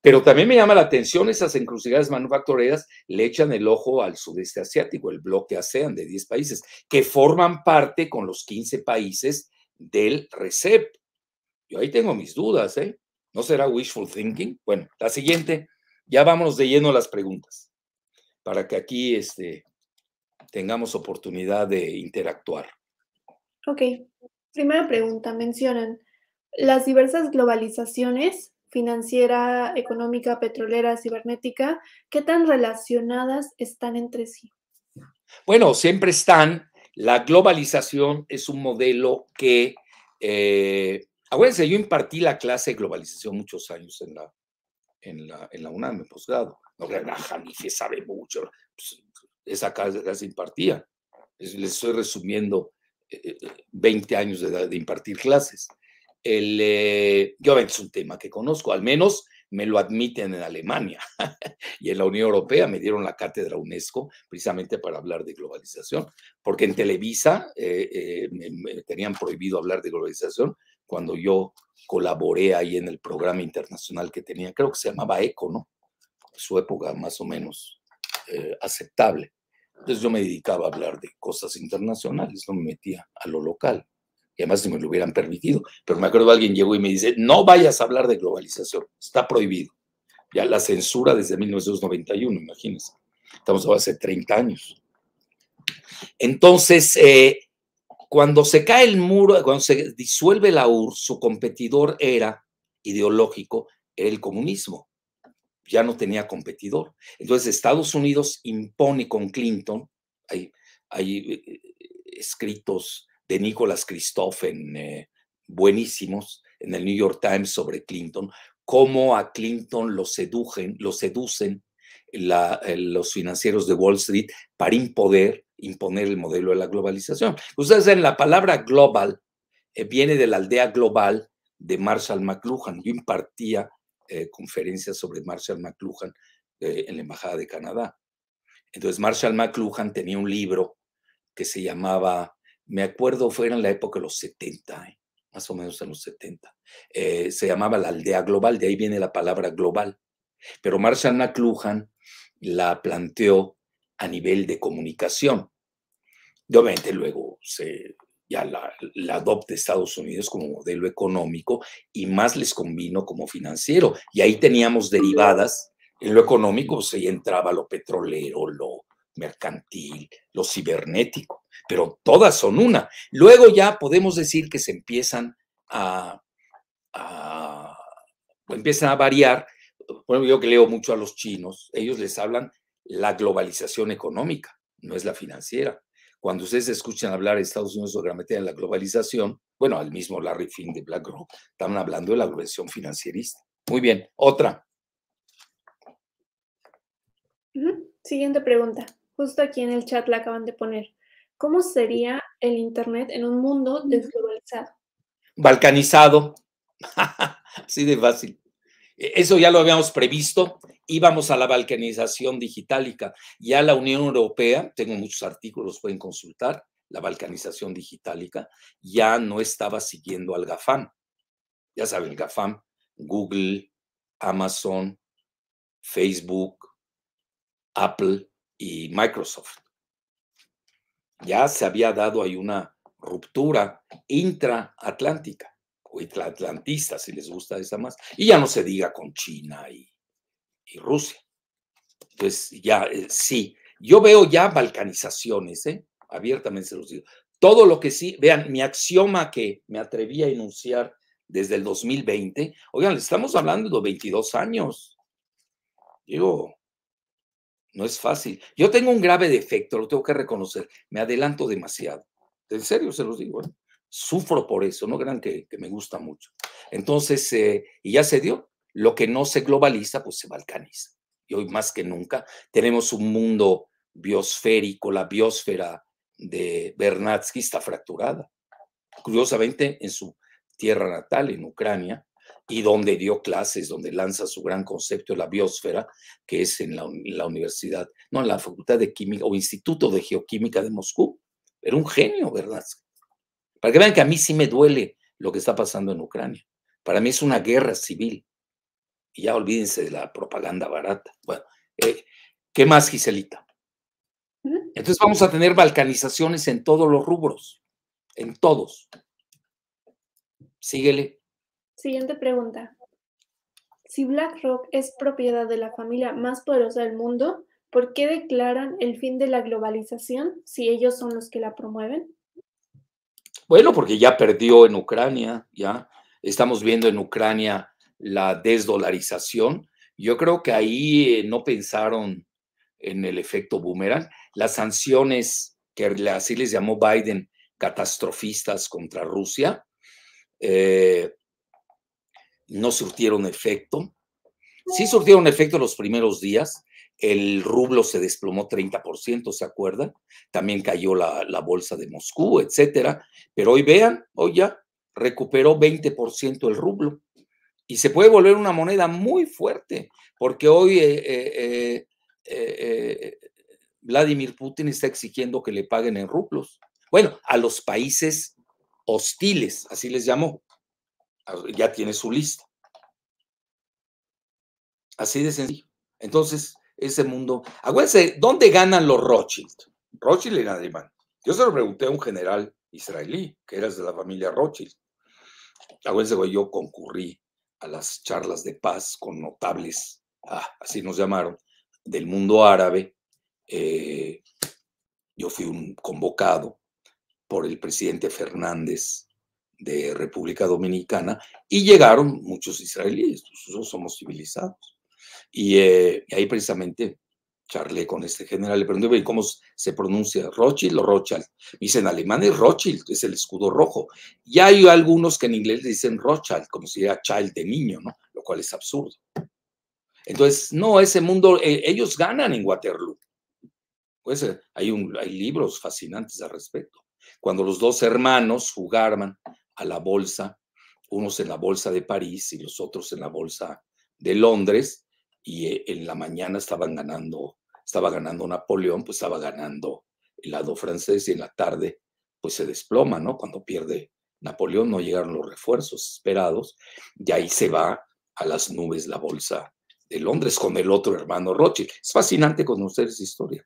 Pero también me llama la atención esas encrucijadas manufactureras le echan el ojo al sudeste asiático, el bloque ASEAN de 10 países, que forman parte con los 15 países del RECEP. Yo ahí tengo mis dudas, ¿eh? ¿No será wishful thinking? Bueno, la siguiente, ya vámonos de lleno a las preguntas, para que aquí este, tengamos oportunidad de interactuar. Ok, primera pregunta, mencionan, las diversas globalizaciones financiera, económica, petrolera, cibernética, ¿qué tan relacionadas están entre sí? Bueno, siempre están. La globalización es un modelo que, eh, acuérdense, yo impartí la clase de globalización muchos años en la, en la, en la UNAM, en posgrado. No crean, ah, que sabe mucho. Pues, esa clase impartía. Les estoy resumiendo 20 eh, años de, de impartir clases. El, eh, yo es un tema que conozco, al menos me lo admiten en Alemania y en la Unión Europea me dieron la cátedra UNESCO precisamente para hablar de globalización, porque en Televisa eh, eh, me, tenían prohibido hablar de globalización cuando yo colaboré ahí en el programa internacional que tenía, creo que se llamaba ECO, ¿no? Su época más o menos aceptable. Entonces yo me dedicaba a hablar de cosas internacionales, no me metía a lo local además si me lo hubieran permitido. Pero me acuerdo alguien llegó y me dice, no vayas a hablar de globalización, está prohibido. Ya la censura desde 1991, imagínense. Estamos hace 30 años. Entonces, eh, cuando se cae el muro, cuando se disuelve la URSS, su competidor era ideológico, era el comunismo. Ya no tenía competidor. Entonces, Estados Unidos impone con Clinton, hay, hay eh, escritos de Nicholas Christophen, eh, buenísimos, en el New York Times sobre Clinton, cómo a Clinton lo, sedujen, lo seducen eh, los financieros de Wall Street para imponer, imponer el modelo de la globalización. Ustedes saben, la palabra global eh, viene de la aldea global de Marshall McLuhan. Yo impartía conferencias sobre Marshall McLuhan en la Embajada de Canadá. Entonces Marshall McLuhan tenía un libro que se llamaba, me acuerdo, fue en la época de los 70, ¿eh? más o menos en los 70, eh, se llamaba la aldea global, de ahí viene la palabra global. Pero Marshall McLuhan la planteó a nivel de comunicación. Y obviamente luego se, ya la, la, adopta Estados Unidos como modelo económico y más les convino como financiero. Y ahí teníamos derivadas. En lo económico pues entraba lo petrolero, lo mercantil, lo cibernético, pero todas son una. Luego ya podemos decir que se empiezan a, empiezan a variar. Bueno, yo que leo mucho a los chinos, ellos les hablan la globalización económica, no es la financiera. Cuando ustedes escuchan hablar de Estados Unidos materia de la globalización, bueno, al mismo Larry Fink de BlackRock, están hablando de la globalización financierista. Muy bien, otra. Siguiente pregunta. Justo aquí en el chat la acaban de poner. ¿Cómo sería el Internet en un mundo desglobalizado? Balcanizado. Así de fácil. E, eso ya lo habíamos previsto íbamos a la balcanización digitálica. Ya la Unión Europea, tengo muchos artículos, pueden consultar, la balcanización digitálica, ya no estaba siguiendo al GAFAM. Ya saben, el GAFAM, Google, Amazon, Facebook, Apple y Microsoft. Ya se había dado ahí una ruptura intraatlántica o intraatlantista, si les gusta esa más, y ya no se diga con China y Rusia. Entonces, ya, eh, sí, yo veo ya balcanizaciones, ¿eh? abiertamente se los digo. Todo lo que sí, vean, mi axioma que me atreví a enunciar desde el 2020, oigan, estamos hablando de 22 años. Digo, no es fácil. Yo tengo un grave defecto, lo tengo que reconocer, me adelanto demasiado. En serio se los digo, ¿eh? sufro por eso, no crean que, me gusta mucho. Entonces, eh, y ya se dio, lo que no se globaliza, pues se balcaniza. Y hoy más que nunca tenemos un mundo biosférico, la biosfera de Bernatsky está fracturada. Curiosamente, en su tierra natal, en Ucrania, y donde dio clases, donde lanza su gran concepto de la biosfera, que es en la, universidad, no, en la Facultad de Química o Instituto de Geoquímica de Moscú. Era un genio, Bernatsky. Para que vean que a mí sí me duele lo que está pasando en Ucrania. Para mí es una guerra civil y ya olvídense de la propaganda barata. Bueno, eh, ¿qué más, Giselita? Entonces vamos a tener balcanizaciones en todos los rubros, en todos. Síguele. Siguiente pregunta. Si BlackRock es propiedad de la familia más poderosa del mundo, ¿por qué declaran el fin de la globalización si ellos son los que la promueven? Bueno, porque ya perdió en Ucrania, ya estamos viendo en Ucrania la desdolarización. Yo creo que ahí eh, no pensaron en el efecto boomerang. Las sanciones que así les llamó Biden catastrofistas contra Rusia eh, no surtieron efecto. Sí surtieron efecto los primeros días. El rublo se desplomó 30%, ¿se acuerdan? También cayó la, la bolsa de Moscú, etcétera. Pero hoy vean, hoy ya recuperó 20% el rublo y se puede volver una moneda muy fuerte, porque hoy eh, eh, eh, Vladimir Putin está exigiendo que le paguen en rublos. Bueno, a los países hostiles, así les llamó. Ya tiene su lista. Así de sencillo. Entonces, ese mundo. Acuérdense, ¿dónde ganan los Rothschild? Rothschild en alemán. Yo se lo pregunté a un general israelí, que era de la familia Rothschild. Acuérdense, yo concurrí a las charlas de paz con notables, ah, así nos llamaron, del mundo árabe. Eh, yo fui un convocado por el presidente Fernández de República Dominicana y llegaron muchos israelíes, nosotros somos civilizados. Y, eh, ahí precisamente charlé con este general, le pregunté, ¿cómo se pronuncia? ¿Rothschild o Rothschild? Me dice, en alemán es Rothschild, es el escudo rojo. Y hay algunos que en inglés dicen Rothschild, como si era child de niño, ¿no? Lo cual es absurdo. Entonces, no, ese mundo, eh, ellos ganan en Waterloo. Pues eh, hay, hay libros fascinantes al respecto. Cuando los dos hermanos jugaban a la bolsa, unos en la bolsa de París y los otros en la bolsa de Londres, y eh, en la mañana estaban ganando, estaba ganando Napoleón, pues estaba ganando el lado francés y en la tarde pues se desploma, ¿no? Cuando pierde Napoleón no llegaron los refuerzos esperados y ahí se va a las nubes la bolsa de Londres con el otro hermano Rothschild. Es fascinante conocer esa historia.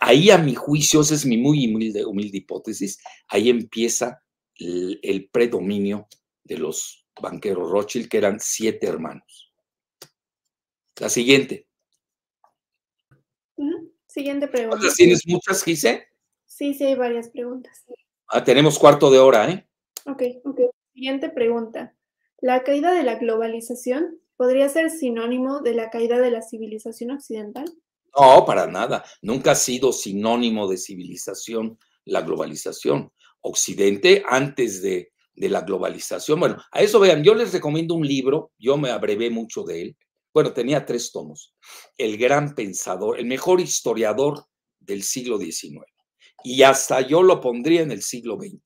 Ahí a mi juicio, esa es mi muy humilde, humilde hipótesis, ahí empieza el, el predominio de los banqueros Rothschild, que eran siete hermanos. La siguiente. Siguiente pregunta. ¿Tienes muchas, Gise? Sí, sí, hay varias preguntas. Ah, tenemos cuarto de hora, ¿eh? Ok, ok. Siguiente pregunta. ¿La caída de la globalización podría ser sinónimo de la caída de la civilización occidental? No, para nada. Nunca ha sido sinónimo de civilización la globalización. Occidente, antes de, de la globalización. Bueno, a eso vean, yo les recomiendo un libro, yo me abrevé mucho de él. Bueno, tenía tres tomos. El gran pensador, el mejor historiador del siglo XIX. Y hasta yo lo pondría en el siglo XX,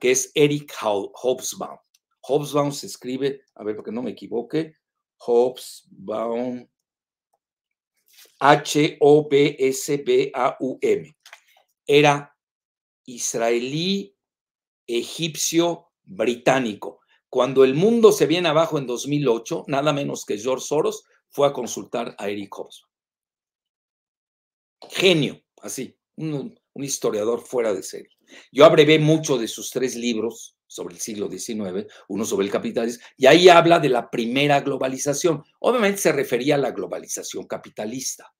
que es Eric Hobsbawm. Hobsbawm se escribe, a ver, porque no me equivoque, Hobsbawm, H-O-B-S-B-A-U-M. Era israelí, egipcio, británico. Cuando el mundo se viene abajo en 2008, nada menos que George Soros fue a consultar a Eric Hobsbawm. Genio, así, un, historiador fuera de serie. Yo abrevé mucho de sus tres libros sobre el siglo XIX, uno sobre el capitalismo, y ahí habla de la primera globalización. Obviamente se refería a la globalización capitalista,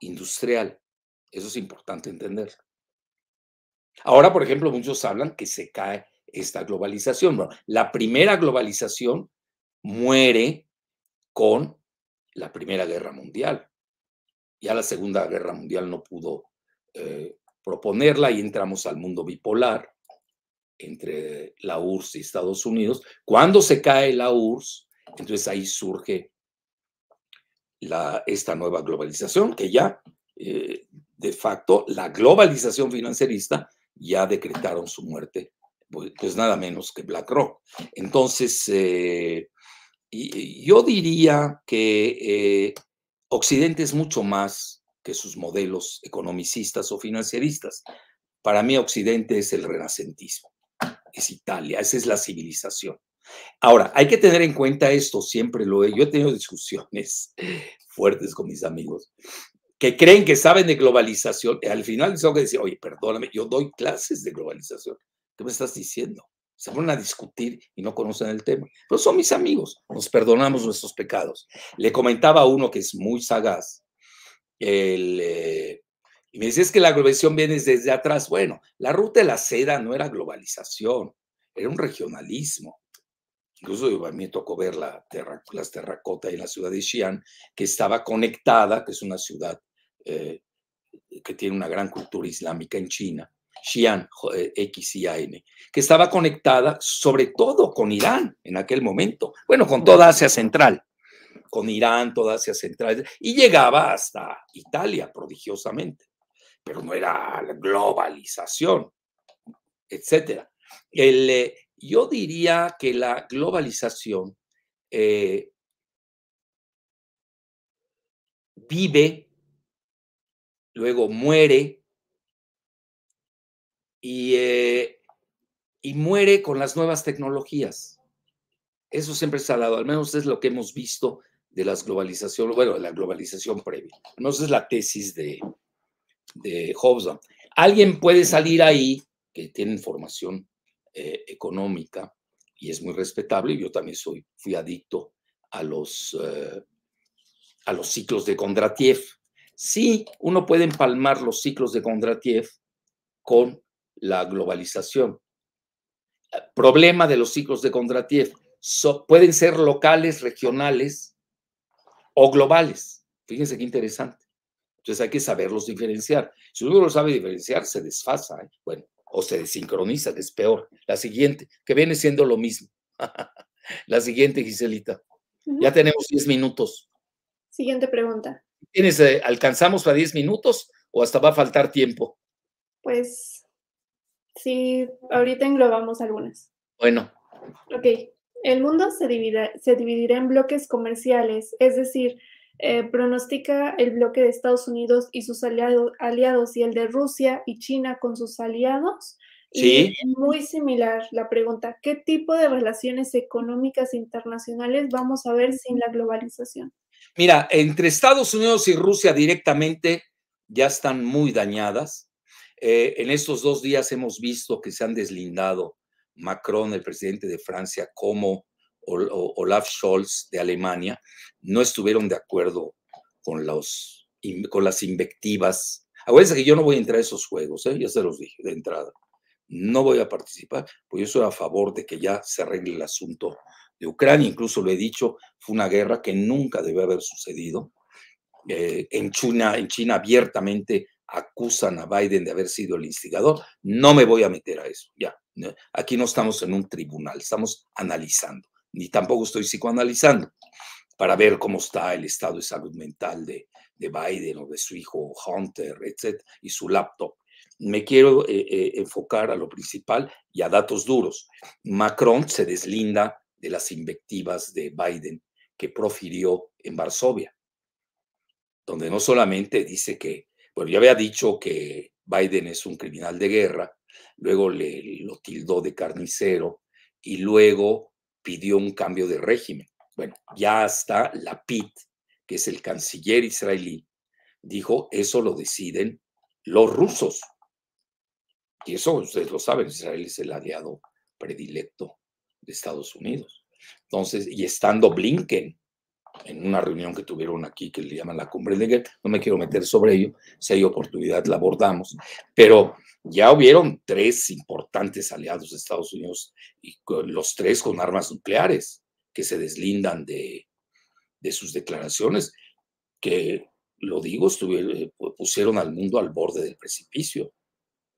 industrial. Eso es importante entender. Ahora, por ejemplo, muchos hablan que se cae esta globalización. Bueno, la primera globalización muere con la Primera Guerra Mundial. Ya la Segunda Guerra Mundial no pudo eh, proponerla y entramos al mundo bipolar entre la URSS y Estados Unidos. Cuando se cae la URSS, entonces ahí surge la, esta nueva globalización, que ya eh, de facto la globalización financierista ya decretaron su muerte, pues, pues nada menos que BlackRock. Entonces, eh, yo diría que Occidente es mucho más que sus modelos economicistas o financieristas. Para mí Occidente es el renacentismo, es Italia, esa es la civilización. Ahora, hay que tener en cuenta esto, siempre lo he, yo he tenido discusiones fuertes con mis amigos que creen que saben de globalización, al final tengo que decir, oye, perdóname, yo doy clases de globalización. ¿Qué me estás diciendo? Se ponen a discutir y no conocen el tema. Pero son mis amigos, nos perdonamos nuestros pecados. Le comentaba a uno que es muy sagaz, el, eh, y me dices que la globalización viene desde atrás. Bueno, la ruta de la seda no era globalización, era un regionalismo. Incluso a mí me tocó ver la las terracotas en la ciudad de Xi'an, que estaba conectada, que es una ciudad eh, que tiene una gran cultura islámica en China, Xi'an, eh, X-I-A-N, que estaba conectada sobre todo con Irán en aquel momento, bueno, con toda Asia Central con Irán, toda Asia Central, y llegaba hasta Italia prodigiosamente, pero no era la globalización, etcétera. El, eh, yo diría que la globalización eh, vive, luego muere y, eh, y muere con las nuevas tecnologías. Eso siempre se ha dado, al menos es lo que hemos visto de las globalizaciones, bueno, la globalización previa. No es la tesis de, de Hobson. Alguien puede salir ahí que tiene formación eh, económica y es muy respetable. Yo también soy, fui adicto a los, eh, a los ciclos de Kondratiev. Sí, uno puede empalmar los ciclos de Kondratiev con la globalización. Problema de los ciclos de Kondratiev. pueden ser locales, regionales, o globales. Fíjense qué interesante. Entonces hay que saberlos diferenciar. Si uno lo sabe diferenciar, se desfasa, ¿eh? bueno, o se desincroniza, que es peor. La siguiente, que viene siendo lo mismo. La siguiente, Giselita. Ya tenemos 10 minutos. Siguiente pregunta. ¿Tienes, eh, ¿Alcanzamos a 10 minutos o hasta va a faltar tiempo? Pues sí, ahorita englobamos algunas. Bueno. Ok. El mundo se dividirá, se dividirá en bloques comerciales, es decir, eh, pronostica el bloque de Estados Unidos y sus aliado, aliados y el de Rusia y China con sus aliados. Sí. Y muy similar la pregunta, ¿qué tipo de relaciones económicas internacionales vamos a ver sin la globalización? Mira, entre Estados Unidos y Rusia directamente ya están muy dañadas. Eh, en estos dos días hemos visto que se han deslindado Macron, el presidente de Francia, como Olaf Scholz de Alemania, no estuvieron de acuerdo con, los, con las invectivas. Acuérdense que yo no voy a entrar a esos juegos, ¿eh? ya se los dije de entrada. No voy a participar, pues yo estoy a favor de que ya se arregle el asunto de Ucrania. Incluso lo he dicho, fue una guerra que nunca debe haber sucedido. Eh, en, China, en China abiertamente acusan a Biden de haber sido el instigador. No me voy a meter a eso, ya. Aquí no estamos en un tribunal, estamos analizando, ni tampoco estoy psicoanalizando para ver cómo está el estado de salud mental de, de Biden o de su hijo Hunter, etc., y su laptop. Me quiero eh, eh, enfocar a lo principal y a datos duros. Macron se deslinda de las invectivas de Biden que profirió en Varsovia, donde no solamente dice que, bueno, ya había dicho que Biden es un criminal de guerra, luego le lo tildó de carnicero y luego pidió un cambio de régimen. Bueno, ya hasta la PIT, que es el canciller israelí, dijo, eso lo deciden los rusos. Y eso ustedes lo saben, Israel es el aliado predilecto de Estados Unidos. Entonces, y estando Blinken en una reunión que tuvieron aquí que le llaman la cumbre de guerra, no me quiero meter sobre ello, si hay oportunidad la abordamos, pero ya hubieron tres importantes aliados de Estados Unidos y los tres con armas nucleares que se deslindan de, de sus declaraciones, que lo digo, estuvieron, pusieron al mundo al borde del precipicio,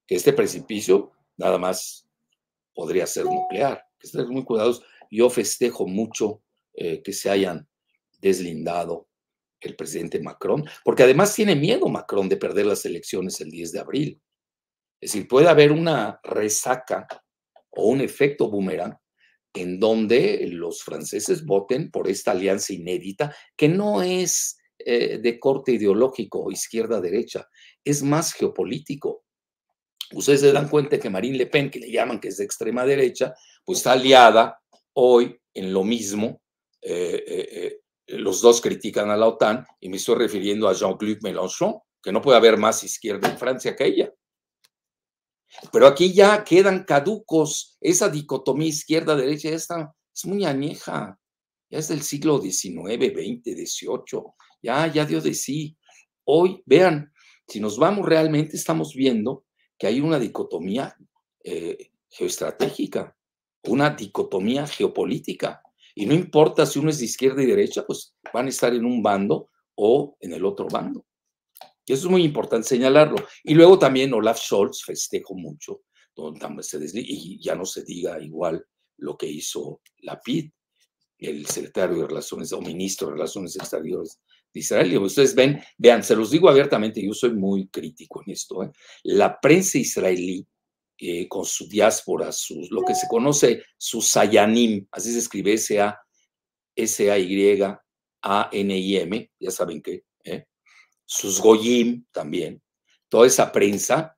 que este precipicio nada más podría ser nuclear, que estén muy cuidadosos. Yo festejo mucho eh, que se hayan deslindado el presidente Macron, porque además tiene miedo Macron de perder las elecciones el 10 de abril. Es decir, puede haber una resaca o un efecto boomerang en donde los franceses voten por esta alianza inédita, que no es eh, de corte ideológico izquierda-derecha, es más geopolítico. Ustedes se dan cuenta que Marine Le Pen, que le llaman que es de extrema derecha, pues está aliada hoy en lo mismo. Eh, eh, los dos critican a la OTAN y me estoy refiriendo a Jean-Luc Mélenchon, que no puede haber más izquierda en Francia que ella. Pero aquí ya quedan caducos. Esa dicotomía izquierda-derecha está, es muy añeja. Ya es del siglo XIX, XX, XVIII. Ya, ya dio de sí. Hoy, vean, si nos vamos realmente, estamos viendo que hay una dicotomía eh, geoestratégica, una dicotomía geopolítica. Y no importa si uno es de izquierda y derecha, pues van a estar en un bando o en el otro bando. Y eso es muy importante señalarlo. Y luego también Olaf Scholz festejo mucho, donde y ya no se diga igual lo que hizo la PID, el secretario de Relaciones o ministro de Relaciones Exteriores Israel. Ustedes ven, vean, se los digo abiertamente, yo soy muy crítico en esto. ¿eh? La prensa israelí, eh, con su diáspora, sus, lo que se conoce, su sayanim, así se escribe S-A-Y-A-N-I-M, ya saben qué, ¿eh? sus goyim también, toda esa prensa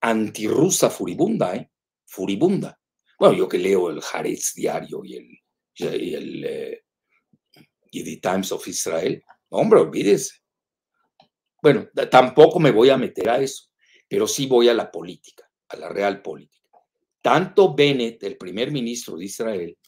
antirrusa furibunda, ¿eh? furibunda. Bueno, yo que leo el Haaretz diario y el, y el eh, Times of Israel, hombre, olvídese. Bueno, tampoco me voy a meter a eso, pero sí voy a la política, a la real política. Tanto Bennett, el primer ministro de Israel,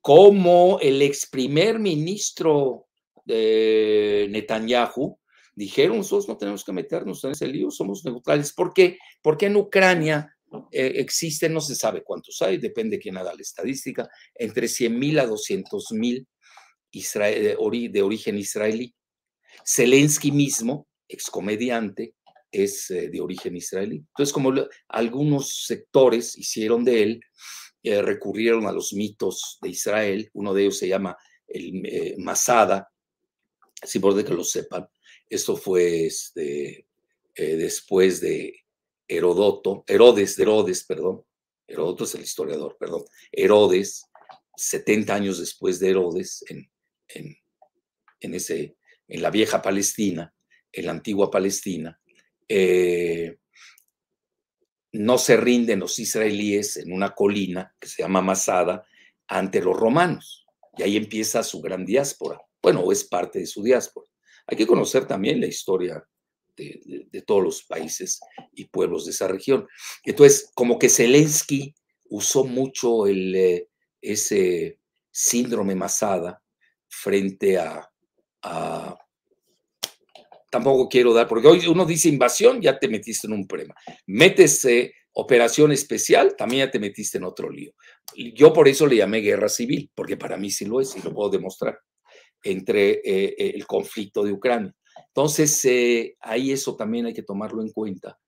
como el ex primer ministro de Netanyahu, dijeron, nosotros no tenemos que meternos en ese lío, somos neutrales. ¿Por qué? Porque en Ucrania eh, existen, no se sabe cuántos hay, depende de quién haga la estadística, entre 100 mil a 200 mil de, origen israelí. Zelensky mismo, excomediante, es eh, de origen israelí. Entonces, como algunos sectores hicieron de él, eh, recurrieron a los mitos de Israel, uno de ellos se llama el Masada, si por que lo sepan, esto fue este, eh, después de Herodoto, Herodes, de Herodes, perdón. Herodoto es el historiador, perdón. Herodes 70 años después de Herodes, en, en, ese, en la vieja Palestina, en la antigua Palestina, eh, no se rinden los israelíes en una colina que se llama Masada ante los romanos. Y ahí empieza su gran diáspora. Bueno, es parte de su diáspora. Hay que conocer también la historia de, todos los países y pueblos de esa región. Entonces, como que Zelensky usó mucho eh, ese síndrome Masada frente a, Tampoco quiero dar, porque hoy uno dice invasión, ya te metiste en un problema. Metes operación especial, también ya te metiste en otro lío. Yo por eso le llamé guerra civil, porque para mí sí lo es y lo puedo demostrar, entre eh, el conflicto de Ucrania. Entonces, eh, ahí eso también hay que tomarlo en cuenta.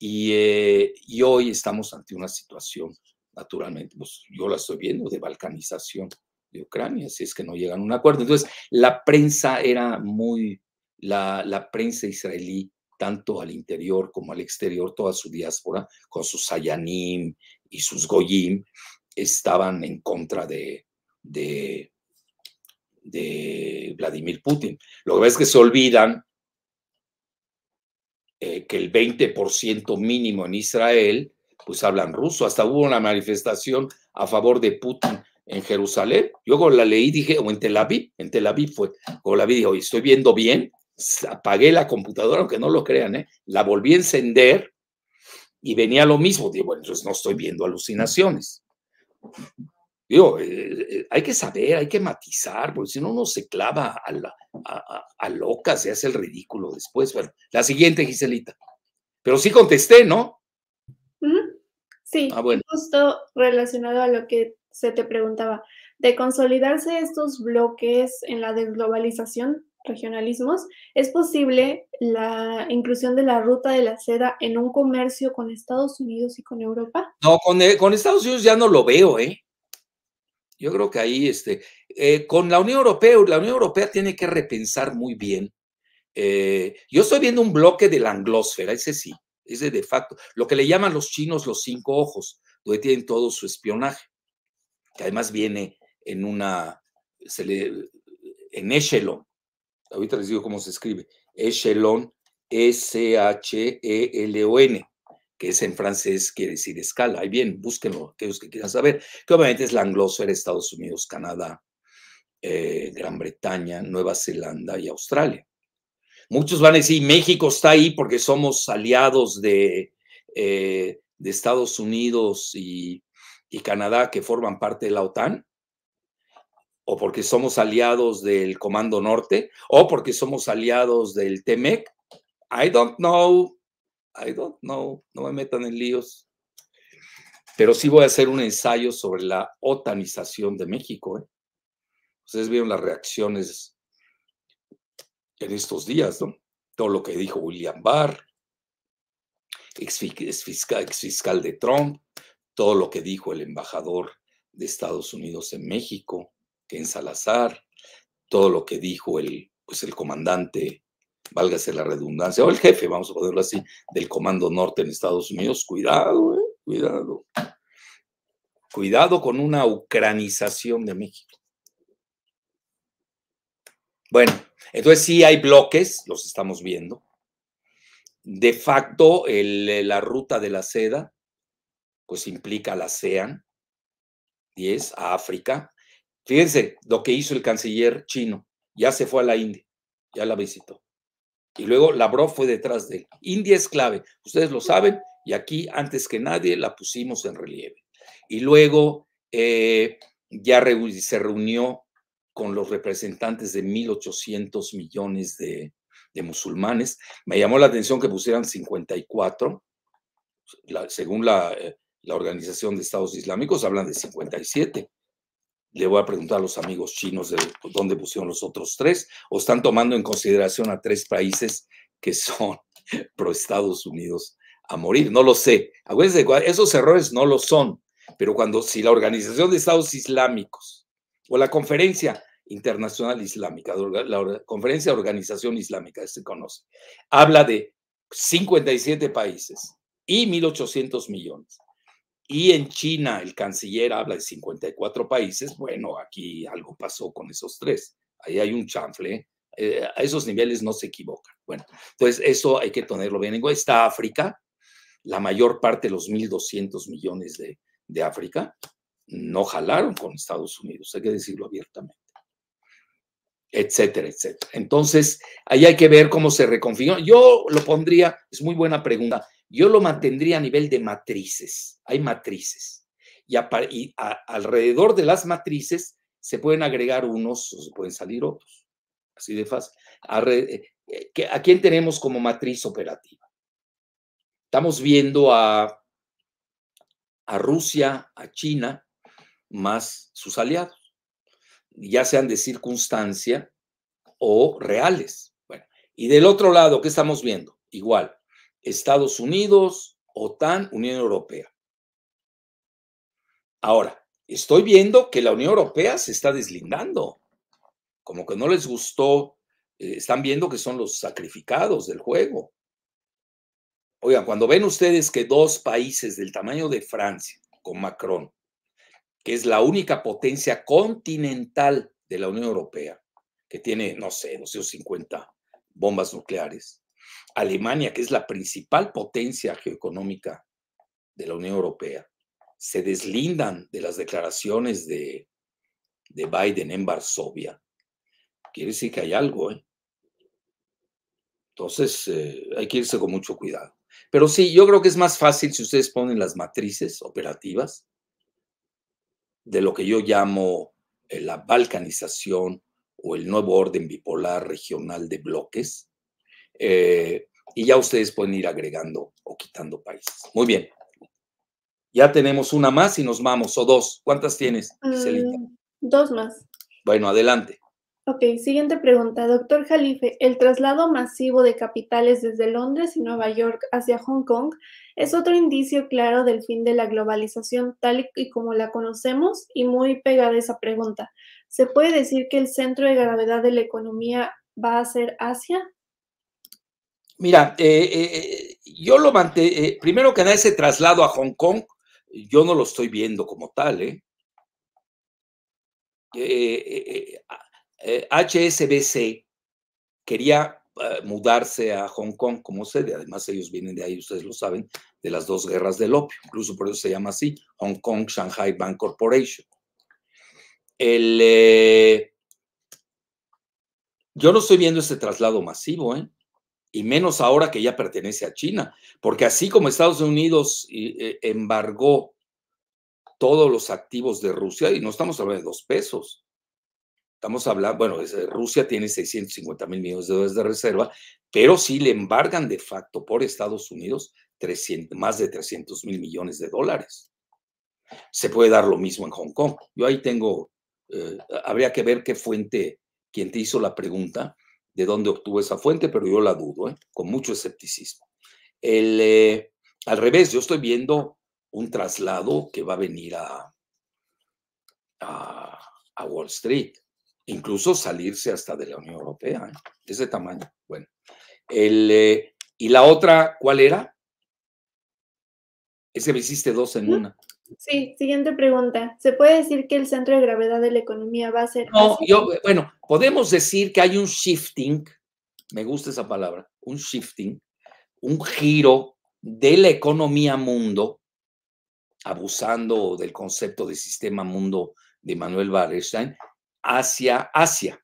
Eh, y, hoy estamos ante una situación, naturalmente, pues yo la estoy viendo, de balcanización de Ucrania, si es que no llegan a un acuerdo. Entonces, la prensa era muy, la, prensa israelí, tanto al interior como al exterior, toda su diáspora, con sus Sayanim y sus Goyim, estaban en contra de Vladimir Putin. Lo que pasa es que se olvidan eh, que el 20% mínimo en Israel, pues hablan ruso. Hasta hubo una manifestación a favor de Putin en Jerusalén. Yo cuando la leí dije, o en Tel Aviv, en Tel Aviv fue, cuando la vi dije, oye, estoy viendo bien, apagué la computadora, aunque no lo crean, ¿eh? la volví a encender y venía lo mismo. Digo, bueno, entonces no estoy viendo alucinaciones. Digo, eh, eh, hay que saber, hay que matizar, porque si no uno se clava a, la, a, loca, se hace el ridículo después. Bueno, la siguiente, Giselita. Pero sí contesté, ¿no? Sí, ah, justo relacionado a lo que se te preguntaba. De consolidarse estos bloques en la desglobalización, regionalismos, ¿es posible la inclusión de la ruta de la seda en un comercio con Estados Unidos y con Europa? No, con, eh, con Estados Unidos ya no lo veo, ¿eh? Yo creo que ahí, este, eh, con la Unión Europea, la Unión Europea tiene que repensar muy bien. Eh, yo estoy viendo un bloque de la anglósfera, ese sí, ese de facto, lo que le llaman los chinos los cinco ojos, donde tienen todo su espionaje, que además viene en una, se le, en echelon, ahorita les digo cómo se escribe, echelon, S-H-E-L-O-N que es en francés, quiere decir escala. Ahí bien, búsquenlo, aquellos que quieran saber, que obviamente es la anglosfera, Estados Unidos, Canadá, eh, Gran Bretaña, Nueva Zelanda y Australia. Muchos van a decir, México está ahí porque somos aliados de, eh, de Estados Unidos y, y Canadá que forman parte de la OTAN, o porque somos aliados del Comando Norte, o porque somos aliados del TEMEC. I don't know. I don't know, no me metan en líos. Pero sí voy a hacer un ensayo sobre la otanización de México. ¿eh? Ustedes vieron las reacciones en estos días, ¿no? Todo lo que dijo William Barr, ex fiscal, ex fiscal de Trump, todo lo que dijo el embajador de Estados Unidos en México, Ken Salazar, todo lo que dijo el, pues el comandante válgase la redundancia, o el jefe, vamos a ponerlo así, del Comando Norte en Estados Unidos, cuidado, eh, cuidado. Cuidado con una ucranización de México. Bueno, entonces sí hay bloques, los estamos viendo. De facto, la ruta de la seda, pues implica la ASEAN, 10, a África. Fíjense lo que hizo el canciller chino, ya se fue a la India, ya la visitó. Y luego Lavrov fue detrás de él. India es clave, ustedes lo saben, y aquí antes que nadie la pusimos en relieve. Y luego eh, ya se reunió con los representantes de 1.800 millones de, musulmanes. Me llamó la atención que pusieran 54, según la, eh, la Organización de Estados Islámicos, hablan de 57 le voy a preguntar a los amigos chinos de dónde pusieron los otros tres, o están tomando en consideración a tres países que son pro Estados Unidos a morir. No lo sé. Acuérdense, esos errores no lo son, pero cuando si la Organización de Estados Islámicos o la Conferencia Internacional Islámica, la Conferencia de Organización Islámica, se conoce, habla de 57 países y 1.800 millones. Y en China el canciller habla de 54 países, bueno, aquí algo pasó con esos tres. Ahí hay un chanfle, eh, a esos niveles no se equivocan. Bueno, entonces eso hay que tenerlo bien en cuenta. Está África, la mayor parte de los 1.200 millones de, de África no jalaron con Estados Unidos, hay que decirlo abiertamente etcétera, etcétera. Entonces, ahí hay que ver cómo se reconfigura. Yo lo pondría, es muy buena pregunta, yo lo mantendría a nivel de matrices. Hay matrices. Y, alrededor de las matrices se pueden agregar unos o se pueden salir otros. Así de fácil. Eh, eh, ¿A, quién tenemos como matriz operativa? Estamos viendo a, a Rusia, a China, más sus aliados ya sean de circunstancia o reales. Bueno, y del otro lado, ¿qué estamos viendo? Igual, Estados Unidos, OTAN, Unión Europea. Ahora, estoy viendo que la Unión Europea se está deslindando, como que no les gustó, eh, están viendo que son los sacrificados del juego. Oigan, cuando ven ustedes que dos países del tamaño de Francia, con Macron, que es la única potencia continental de la Unión Europea, que tiene, no sé, 250 bombas nucleares. Alemania, que es la principal potencia geoeconómica de la Unión Europea, se deslindan de las declaraciones de, de Biden en Varsovia. Quiere decir que hay algo, ¿eh? Entonces, eh, hay que irse con mucho cuidado. Pero sí, yo creo que es más fácil si ustedes ponen las matrices operativas de lo que yo llamo eh, la balcanización o el nuevo orden bipolar regional de bloques. Eh, y ya ustedes pueden ir agregando o quitando países. Muy bien. Ya tenemos una más y nos vamos, o dos. ¿Cuántas tienes, mm, dos más. Bueno, adelante. Ok, siguiente pregunta. Doctor Jalife, ¿el traslado masivo de capitales desde Londres y Nueva York hacia Hong Kong es otro indicio claro del fin de la globalización tal y como la conocemos? Y muy pegada esa pregunta. ¿Se puede decir que el centro de gravedad de la economía va a ser Asia? Mira, eh, eh, yo lo manté, primero que nada, ese traslado a Hong Kong, yo no lo estoy viendo como tal, ¿eh? eh HSBC eh, quería eh, mudarse a Hong Kong como sede, además ellos vienen de ahí, ustedes lo saben, de las dos guerras del opio, incluso por eso se llama así, Hong Kong Shanghai Bank Corporation. Eh, yo no estoy viendo ese traslado masivo, ¿eh? Y menos ahora que ya pertenece a China, porque así como Estados Unidos embargó todos los activos de Rusia, y no estamos hablando de dos pesos, Estamos hablando, bueno, Rusia tiene 650 mil millones de dólares de reserva, pero sí le embargan de facto por Estados Unidos 300, más de 300 mil millones de dólares. Se puede dar lo mismo en Hong Kong. Yo ahí tengo, eh, habría que ver qué fuente, quien te hizo la pregunta, de dónde obtuvo esa fuente, pero yo la dudo, ¿eh? con mucho escepticismo. El, eh, al revés, yo estoy viendo un traslado que va a venir a, a Wall Street incluso salirse hasta de la Unión Europea, ¿eh? de ese tamaño. Bueno, el, ¿y la otra cuál era? Ese me hiciste dos en una. Sí, siguiente pregunta. ¿Se puede decir que el centro de gravedad de la economía va a ser... No, yo, bueno, podemos decir que hay un shifting, me gusta esa palabra, un shifting, un giro de la economía mundo, abusando del concepto de sistema mundo de Manuel Wallerstein, hacia Asia,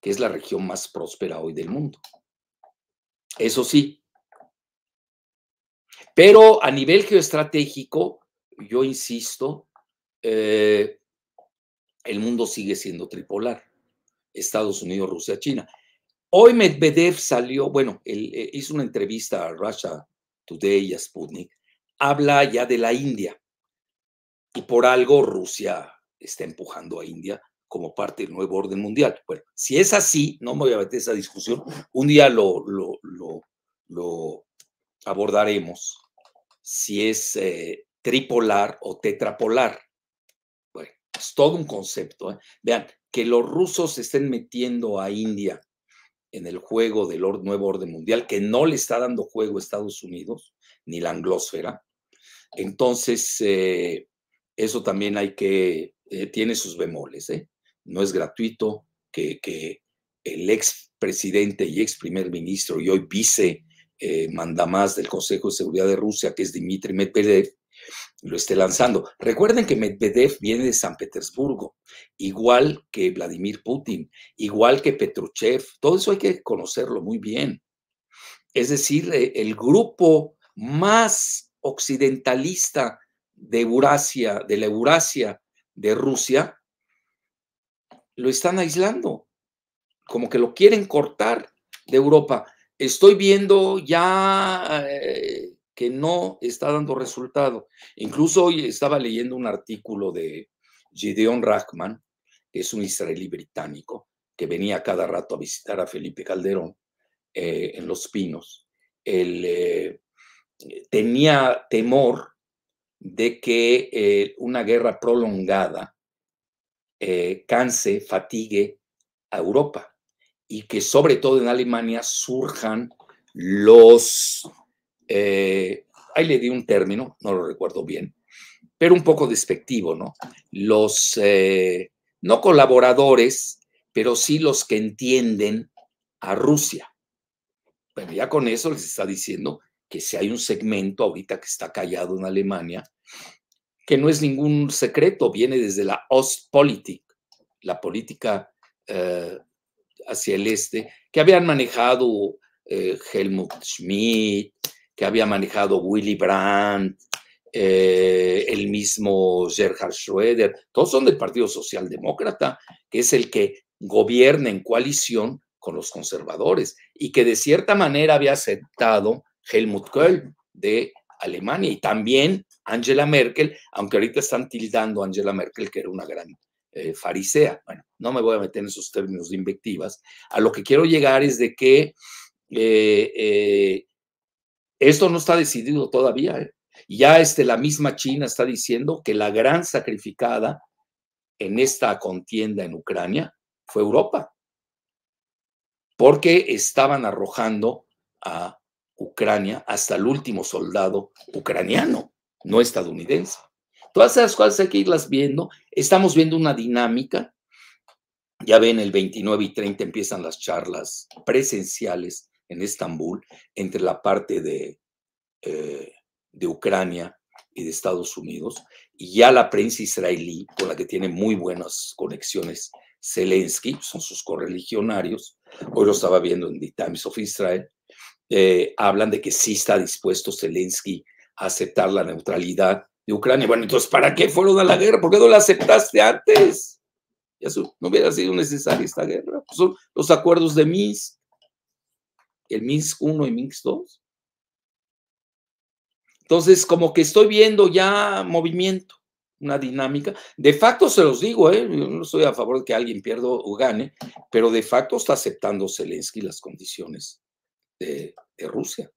que es la región más próspera hoy del mundo. Eso sí. Pero a nivel geoestratégico, yo insisto, eh, el mundo sigue siendo tripolar. Estados Unidos, Rusia, China. Hoy Medvedev salió, bueno, él, eh, hizo una entrevista a Russia Today y a Sputnik, habla ya de la India. Y por algo Rusia está empujando a India como parte del nuevo orden mundial. Bueno, si es así, no me voy a meter esa discusión, un día lo, lo, abordaremos, si es eh, tripolar o tetrapolar. Bueno, es todo un concepto. ¿eh? Vean, que los rusos estén metiendo a India en el juego del nuevo orden mundial, que no le está dando juego a Estados Unidos, ni la anglósfera, Entonces, eh, eso también hay que, eh, tiene sus bemoles, ¿eh? No es gratuito que, que el ex presidente y ex primer ministro y hoy vice eh, mandamás del Consejo de Seguridad de Rusia, que es Dmitry Medvedev, lo esté lanzando. Recuerden que Medvedev viene de San Petersburgo, igual que Vladimir Putin, igual que Petruchev. Todo eso hay que conocerlo muy bien. Es decir, eh, el grupo más occidentalista de Eurasia, de la Eurasia de Rusia, lo están aislando, como que lo quieren cortar de Europa. Estoy viendo ya eh, que no está dando resultado. Incluso hoy estaba leyendo un artículo de Gideon Rachman, que es un israelí británico, que venía cada rato a visitar a Felipe Calderón eh, en Los Pinos. Él eh, tenía temor de que eh, una guerra prolongada canse, fatigue a Europa y que sobre todo en Alemania surjan los eh, ahí le di un término, no lo recuerdo bien, pero un poco despectivo, ¿no? Los eh, no colaboradores, pero sí los que entienden a Rusia. Bueno, ya con eso les está diciendo que si hay un segmento ahorita que está callado en Alemania, que no es ningún secreto, viene desde la Ostpolitik, la política eh, hacia el este, que habían manejado Helmut Schmidt, que había manejado Willy Brandt, eh, el mismo Gerhard Schröder, todos son del Partido Socialdemócrata, que es el que gobierna en coalición con los conservadores y que de cierta manera había aceptado Helmut Kohl de Alemania y también Angela Merkel, aunque ahorita están tildando a Angela Merkel que era una gran eh, farisea. Bueno, no me voy a meter en esos términos de invectivas. A lo que quiero llegar es de que eh, esto no está decidido todavía. ¿eh? Ya este, la misma China está diciendo que la gran sacrificada en esta contienda en Ucrania fue Europa, porque estaban arrojando a Ucrania hasta el último soldado ucraniano, no estadounidense. Todas esas cosas hay que irlas viendo. Estamos viendo una dinámica. Ya ven, el 29 y 30 empiezan las charlas presenciales en Estambul entre la parte de, eh, de Ucrania y de Estados Unidos, y ya la prensa israelí, con la que tiene muy buenas conexiones Zelensky, son sus correligionarios, hoy lo estaba viendo en The Times of Israel, eh, hablan de que sí está dispuesto Zelensky a aceptar la neutralidad de Ucrania. Bueno, entonces, ¿para qué fueron a la guerra? ¿Por qué no la aceptaste antes? Ya no hubiera sido necesaria esta guerra. Son los acuerdos de Minsk el Minsk 1 y Minsk 2. Entonces, como que estoy viendo ya movimiento, una dinámica. De facto, se los digo, ¿eh? yo no estoy a favor de que alguien pierda o gane, pero de facto está aceptando Zelensky las condiciones de, Rusia.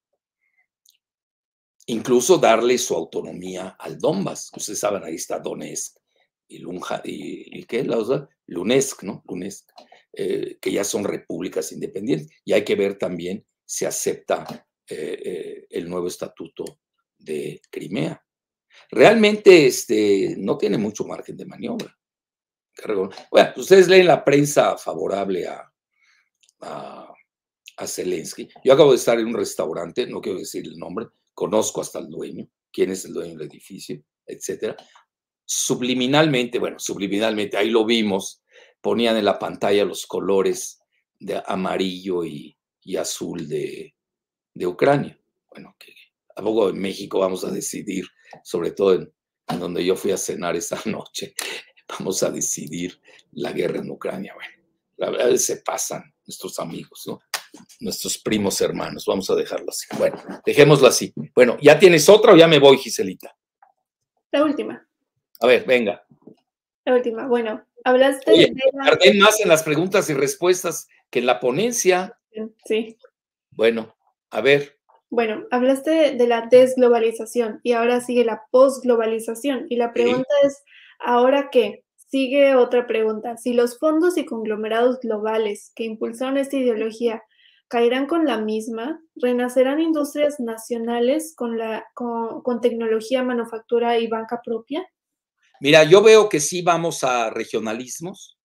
Incluso darle su autonomía al Donbass. Ustedes saben, ahí está Donetsk y, Lunja, y, y ¿qué? La, Lunesk, ¿no? Lunesk. Eh, que ya son repúblicas independientes. Y hay que ver también si acepta eh, eh, el nuevo estatuto de Crimea. Realmente este, no tiene mucho margen de maniobra. Bueno, ustedes leen la prensa favorable a, a, a Zelensky. Yo acabo de estar en un restaurante, no quiero decir el nombre, conozco hasta el dueño, quién es el dueño del edificio, etcétera. Subliminalmente, bueno, subliminalmente, ahí lo vimos, ponían en la pantalla los colores de amarillo y, azul de, Ucrania. Bueno, que a poco en México vamos a decidir, sobre todo en, donde yo fui a cenar esa noche, vamos a decidir la guerra en Ucrania. Bueno, la verdad se pasan nuestros amigos, ¿no? Nuestros primos hermanos, vamos a dejarlo así. Bueno, dejémoslo así. Bueno, ¿ya tienes otra o ya me voy, Giselita? La última. A ver, venga. La última, bueno, Hablaste de tardé más en las preguntas y respuestas que en la ponencia. Sí. Bueno, a ver. Bueno, hablaste de, la desglobalización y ahora sigue la posglobalización. Y la pregunta es, ¿ahora qué? Sigue otra pregunta. Si los fondos y conglomerados globales que impulsaron esta ideología caerán con la misma, renacerán industrias nacionales con, la, con, tecnología, manufactura y banca propia. Mira, yo veo que sí vamos a regionalismos,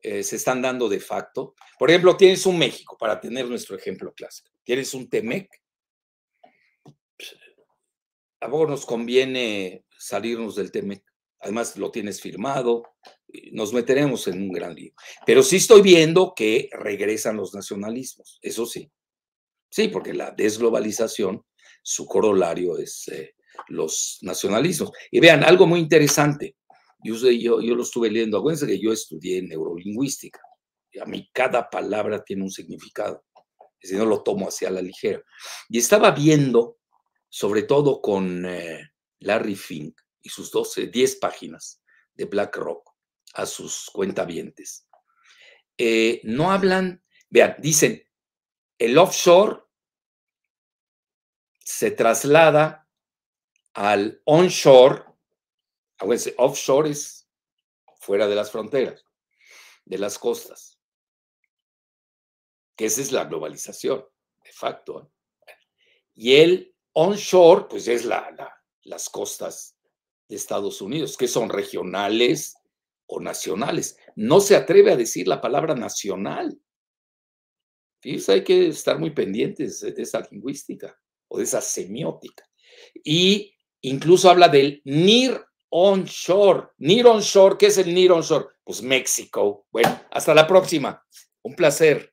eh, se están dando de facto. Por ejemplo, tienes un México, para tener nuestro ejemplo clásico, tienes un Temec. A vos nos conviene salirnos del Temec además lo tienes firmado, nos meteremos en un gran lío. Pero sí estoy viendo que regresan los nacionalismos, eso sí. Sí, porque la desglobalización, su corolario es eh, los nacionalismos. Y vean, algo muy interesante, yo, yo, yo lo estuve leyendo, acuérdense que yo estudié neurolingüística, y a mí cada palabra tiene un significado, si no lo tomo hacia la ligera. Y estaba viendo, sobre todo con eh, Larry Fink, y sus 12, 10 páginas de BlackRock a sus cuentavientes. Eh, no hablan, vean, dicen, el offshore se traslada al onshore, offshore es fuera de las fronteras, de las costas, que esa es la globalización, de facto. ¿eh? Y el onshore, pues es la, las costas de Estados Unidos, que son regionales o nacionales. No se atreve a decir la palabra nacional. Fíjense, hay que estar muy pendientes de esa lingüística o de esa semiótica. Y incluso habla del near onshore. Near onshore, ¿qué es el near onshore? Pues México. Bueno, hasta la próxima. Un placer.